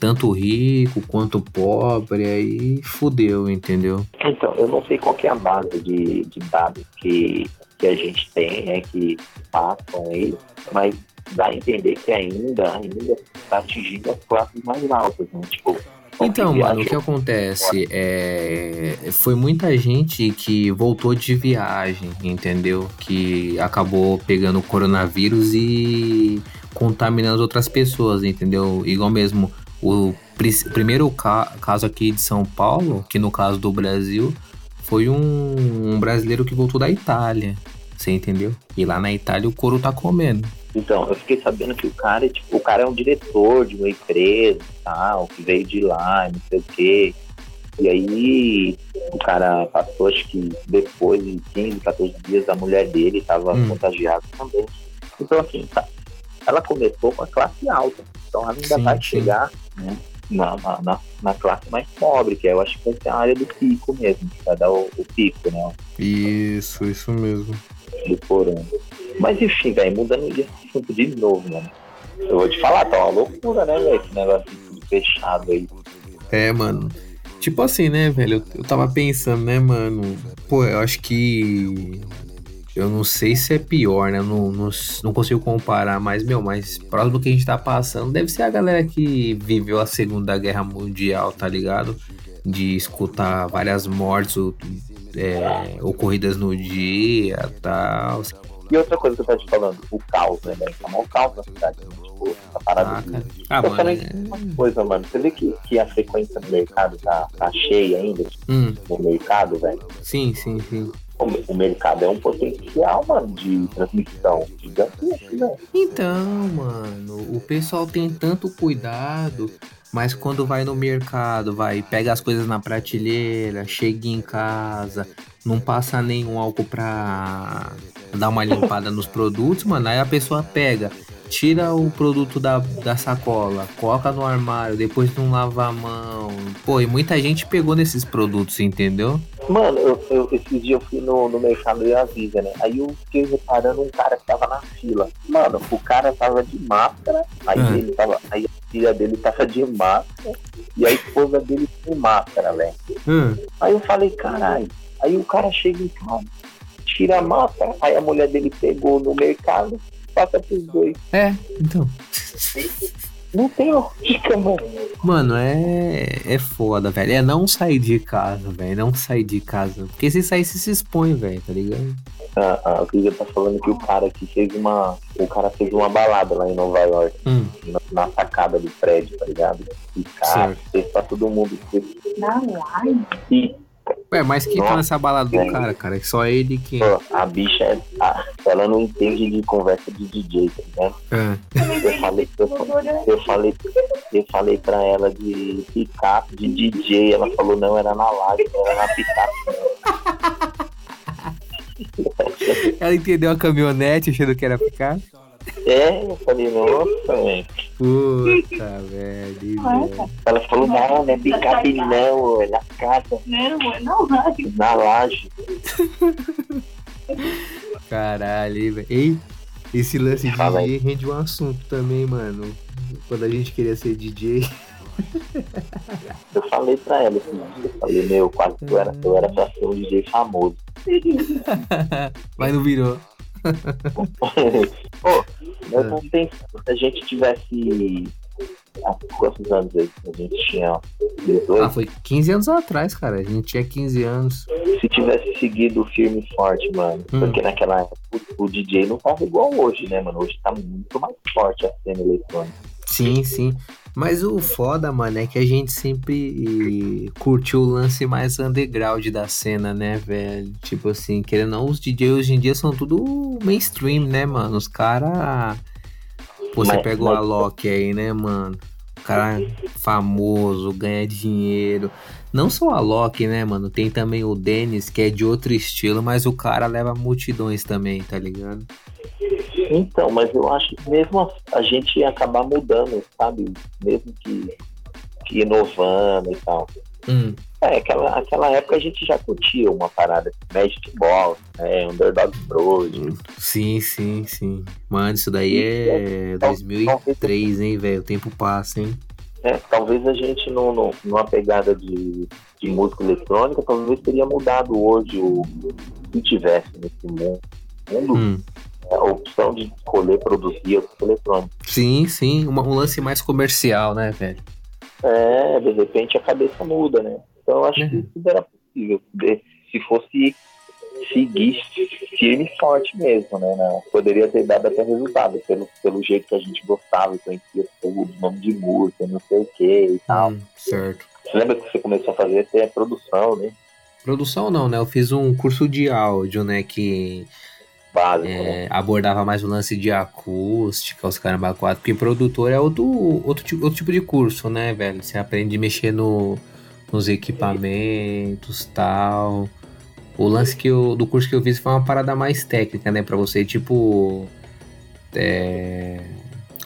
Tanto rico quanto pobre, aí fudeu, entendeu? Então, eu não sei qual que é a base de, de dados que, que a gente tem, né, que passam aí, mas dá a entender que ainda, ainda está atingindo as classes mais altas, né? Tipo, então, mano, o que acontece é. Foi muita gente que voltou de viagem, entendeu? Que acabou pegando o coronavírus e contaminando outras pessoas, entendeu? Igual mesmo o primeiro ca caso aqui de São Paulo, que no caso do Brasil, foi um, um brasileiro que voltou da Itália. Você entendeu? E lá na Itália o couro tá comendo. Então, eu fiquei sabendo que o cara, tipo, o cara é um diretor de uma empresa tal, que veio de lá, não sei o quê. E aí o cara passou, acho que depois de 15, 14 dias, a mulher dele estava hum. contagiada também. Então, assim, tá, ela começou com a classe alta. Então ela ainda sim, vai sim. chegar né, na, na, na, classe mais pobre, que é, eu acho que vai ser a área do pico mesmo, que vai dar o, o pico, né? Isso, isso mesmo. Do corona. Mas enfim, velho, mudando de assunto de novo, mano. Eu vou te falar, tá uma loucura, né, velho? Esse negócio tudo fechado aí. É, mano. Tipo assim, né, velho? Eu, eu tava pensando, né, mano? Pô, eu acho que. Eu não sei se é pior, né? Eu não, não, não consigo comparar, mas, meu, mas próximo do que a gente tá passando deve ser a galera que viveu a Segunda Guerra Mundial, tá ligado? De escutar várias mortes é, ocorridas no dia tal. E outra coisa que eu tô te falando, o caos, né, velho? Tá o caos na cidade, né? tipo, essa parada ah, de... Ah, mano, também, é... uma coisa, mano, você vê que, que a frequência do mercado tá, tá cheia ainda, hum. no mercado, velho? Sim, sim, sim. O, mercado é um potencial, mano, de transmissão gigantesco, né? Então, mano, o pessoal tem tanto cuidado mas quando vai no mercado, vai, pega as coisas na prateleira, chega em casa, não passa nenhum álcool pra dar uma limpada nos produtos, mano. Aí a pessoa pega, tira o produto da, da sacola, coloca no armário, depois não lava a mão. Pô, e muita gente pegou nesses produtos, entendeu? Mano, eu, eu, esses dias eu fui no, no mercado e avisa, né? Aí eu fiquei reparando um cara que tava na fila. Mano, o cara tava de máscara, aí ah. ele tava. Aí a filha dele tava de máscara e a esposa dele sem máscara, velho. Hum. Aí eu falei, caralho. Aí o cara chega em casa, tira a máscara, aí a mulher dele pegou no mercado, passa pros dois. É, então. Não tem lógica, mano. Mano, é, é foda, velho. É não sair de casa, velho. Não sair de casa. Porque se sair, você se expõe, velho, tá ligado? Ah, a Clícia tá falando que o cara aqui fez uma. O cara fez uma balada lá em Nova York. Hum. Na, na, sacada do prédio, tá ligado? E cara, fez pra todo mundo. Na live? E Ué, mas quem tá nessa balada do cara, cara? É só ele que. A bicha é. A, ela não entende de conversa de DJ, tá ligado? É. Eu falei, eu, eu, falei, eu falei pra ela de picape, de DJ. Ela falou, não, era na live, era na picape. (laughs) ela entendeu a caminhonete achando que era picape? É, eu falei, nossa, velho. Puta, velho. Ela falou, não, não é picape não, é na casa. Não, é na laje. Na laje. Caralho, velho. Ei, esse lance de Fala DJ aí. rende um assunto também, mano. Quando a gente queria ser DJ. Eu falei pra ela assim, eu falei, meu, quase que eu era, eu era pra ser um DJ famoso. (laughs) Mas não virou. (laughs) Pô, eu não penso se a gente tivesse. Há quantos anos a gente tinha? 18? Ah, foi 15 anos atrás, cara. A gente tinha 15 anos. Se tivesse seguido firme e forte, mano. Hum. Porque naquela época o, o DJ não tava igual hoje, né, mano? Hoje tá muito mais forte a cena eletrônica. Sim, sim. Mas o foda, mano, é que a gente sempre curtiu o lance mais underground da cena, né, velho? Tipo assim, querendo ou não, os DJs hoje em dia são tudo mainstream, né, mano? Os caras. Você mas, pegou mas... a Loki aí, né, mano? O cara famoso, ganha dinheiro. Não só a Loki, né, mano? Tem também o Dennis, que é de outro estilo, mas o cara leva multidões também, tá ligado? Então, mas eu acho que mesmo a, a gente ia acabar mudando, sabe? Mesmo que, que inovando e tal. Hum. É, aquela, aquela época a gente já curtia uma parada Magic Ball, né? Underdog Bros. Sim, sim, sim. Mano, isso daí é 2003, hein, velho? O tempo passa, hein? É, talvez a gente no, numa pegada de, de música eletrônica, talvez teria mudado hoje o se tivesse nesse mundo, mundo Hum. A opção de escolher produzir música eletrônica. Sim, sim. Uma- um lance mais comercial, né, velho? É, de repente a cabeça muda, né? Então eu acho que Uhum. isso era possível. Se fosse seguir firme e forte mesmo, né? Poderia ter dado até resultado, pelo, pelo jeito que a gente gostava, conhecia tudo, nome de música, não sei o que e tal. Hum, certo. Você lembra que você começou a fazer até produção, né? Produção não, né? Eu fiz um curso de áudio, né? Que Básico, né? é, abordava mais o lance de acústica, os caramba quatro, porque produtor é outro, outro, tipo, outro tipo de curso, né, velho? Você aprende a mexer no, nos equipamentos tal. O lance que eu, do curso que eu fiz foi uma parada mais técnica, né? Pra você, tipo. é,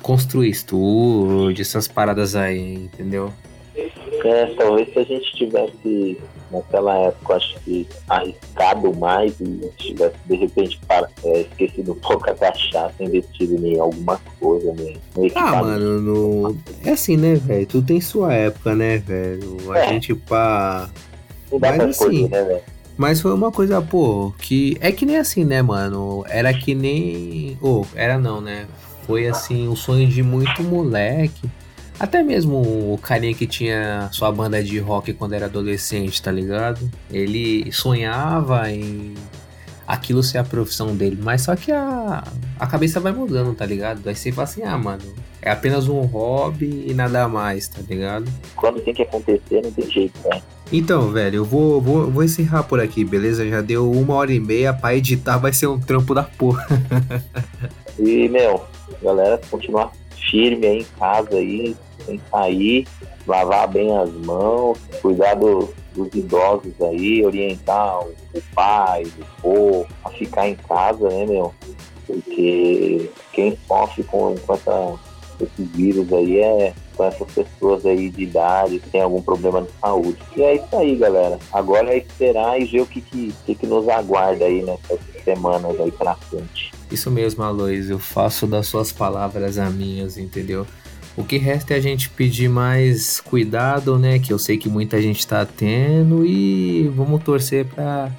construir estúdio, essas paradas aí, entendeu? É, talvez se a gente tivesse, naquela época, acho que arriscado mais e tivesse, de repente, para, é, esquecido um pouco a cachaça, investido em alguma coisa, né? Ah, mano, no... é assim, né, velho? Tudo tem sua época, né, velho? A É. gente, pá. Mas assim, escolher, né? Mas foi uma coisa, pô, que. É que nem assim, né, mano? Era que nem. Ô, era não, né? Foi assim, o sonho de muito moleque. Até mesmo o carinha que tinha sua banda de rock quando era adolescente, tá ligado? Ele sonhava em aquilo ser a profissão dele, mas só que a, a cabeça vai mudando, tá ligado? Aí você fala assim, ah, mano, é apenas um hobby e nada mais, tá ligado? Quando tem que acontecer, não tem jeito, né? Então, velho, eu vou, vou, vou encerrar por aqui, beleza? Já deu uma hora e meia pra editar, vai ser um trampo da porra. (laughs) E, meu, galera, continuar firme aí em casa aí, sem sair, lavar bem as mãos, cuidar do- dos idosos aí, orientar o, pai, o povo, a ficar em casa, né, meu? Porque quem sofre com, essa, esse vírus aí é com essas pessoas aí de idade que tem algum problema de saúde. E é isso aí, galera. Agora é esperar e ver o que, que, que, que nos aguarda aí nessas semanas aí pra frente. Isso mesmo, Aloys, eu faço das suas palavras as minhas, entendeu? O que resta é a gente pedir mais cuidado, né? Que eu sei que muita gente tá tendo e vamos torcer pra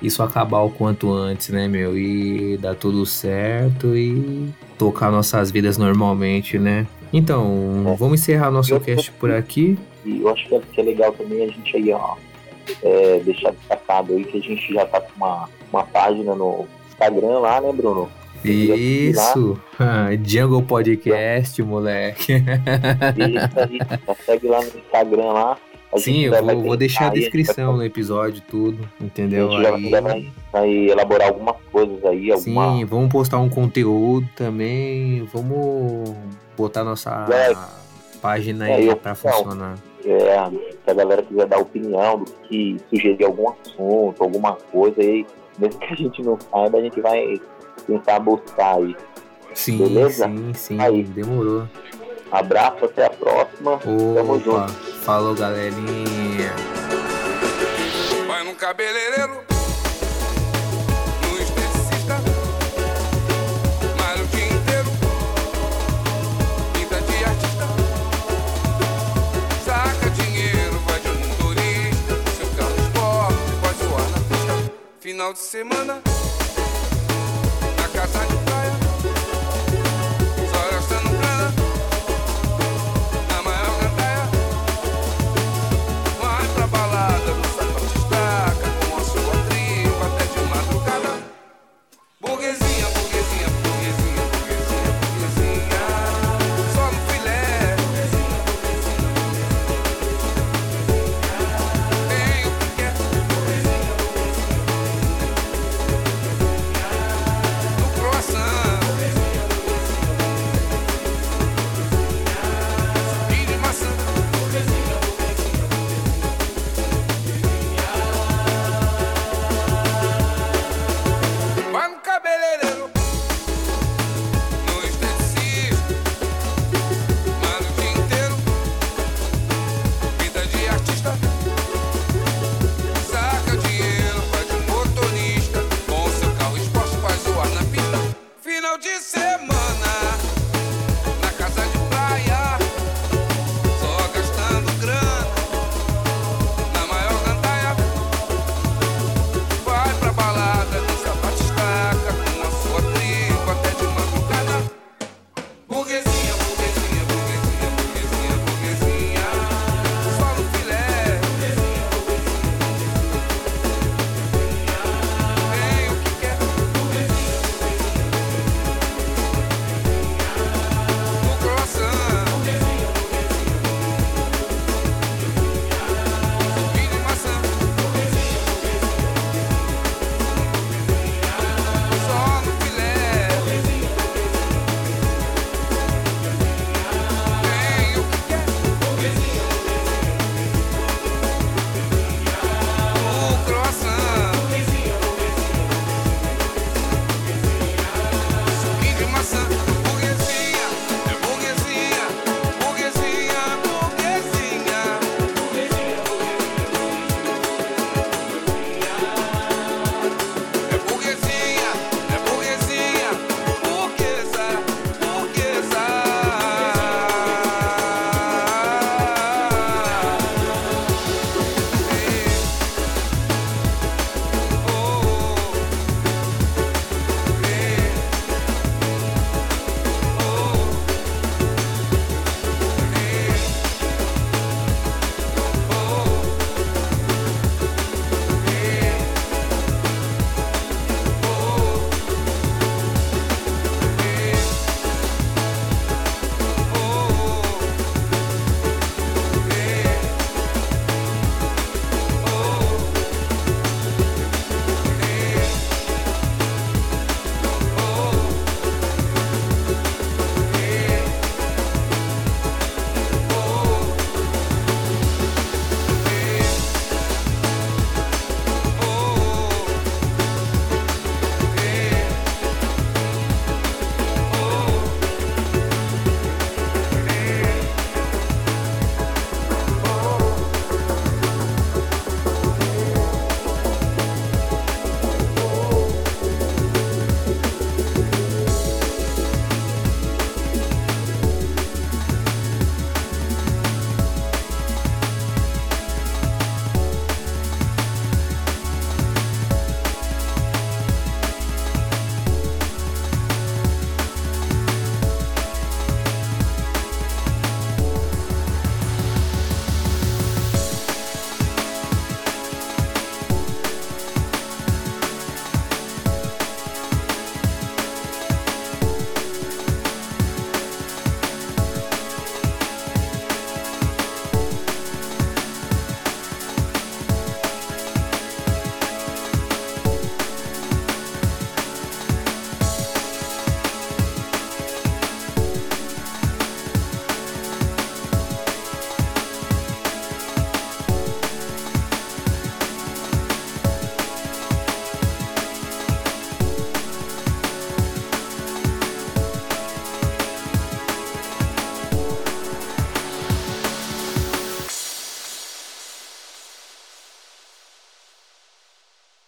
isso acabar o quanto antes, né, meu? E dar tudo certo e tocar nossas vidas normalmente, né? Então, vamos encerrar nosso cast por aqui. E eu acho que é, que é legal também a gente aí, ó, é, deixar destacado aí que a gente já tá com uma, uma página no Instagram lá, né, Bruno? Isso! (laughs) Ah, Jungle Podcast, moleque. Isso aí, já segue lá no Instagram lá. A Sim, gente eu vou, vou deixar a descrição vai- no episódio, tudo, A entendeu? gente já, Aí, vai, elaborar algumas coisas aí, alguma. sim, vamos postar um conteúdo também, vamos botar nossa É. página É, aí eu- pra funcionar. É, se a galera quiser dar opinião do que sugerir algum assunto, alguma coisa aí, mesmo que a gente não saiba, a gente vai tentar buscar aí. Sim, Beleza? sim, sim, Aí. demorou. Abraço, até a próxima. Tamo Opa, junto. falou galerinha. Vai num cabeleireiro, final de semana, na casa.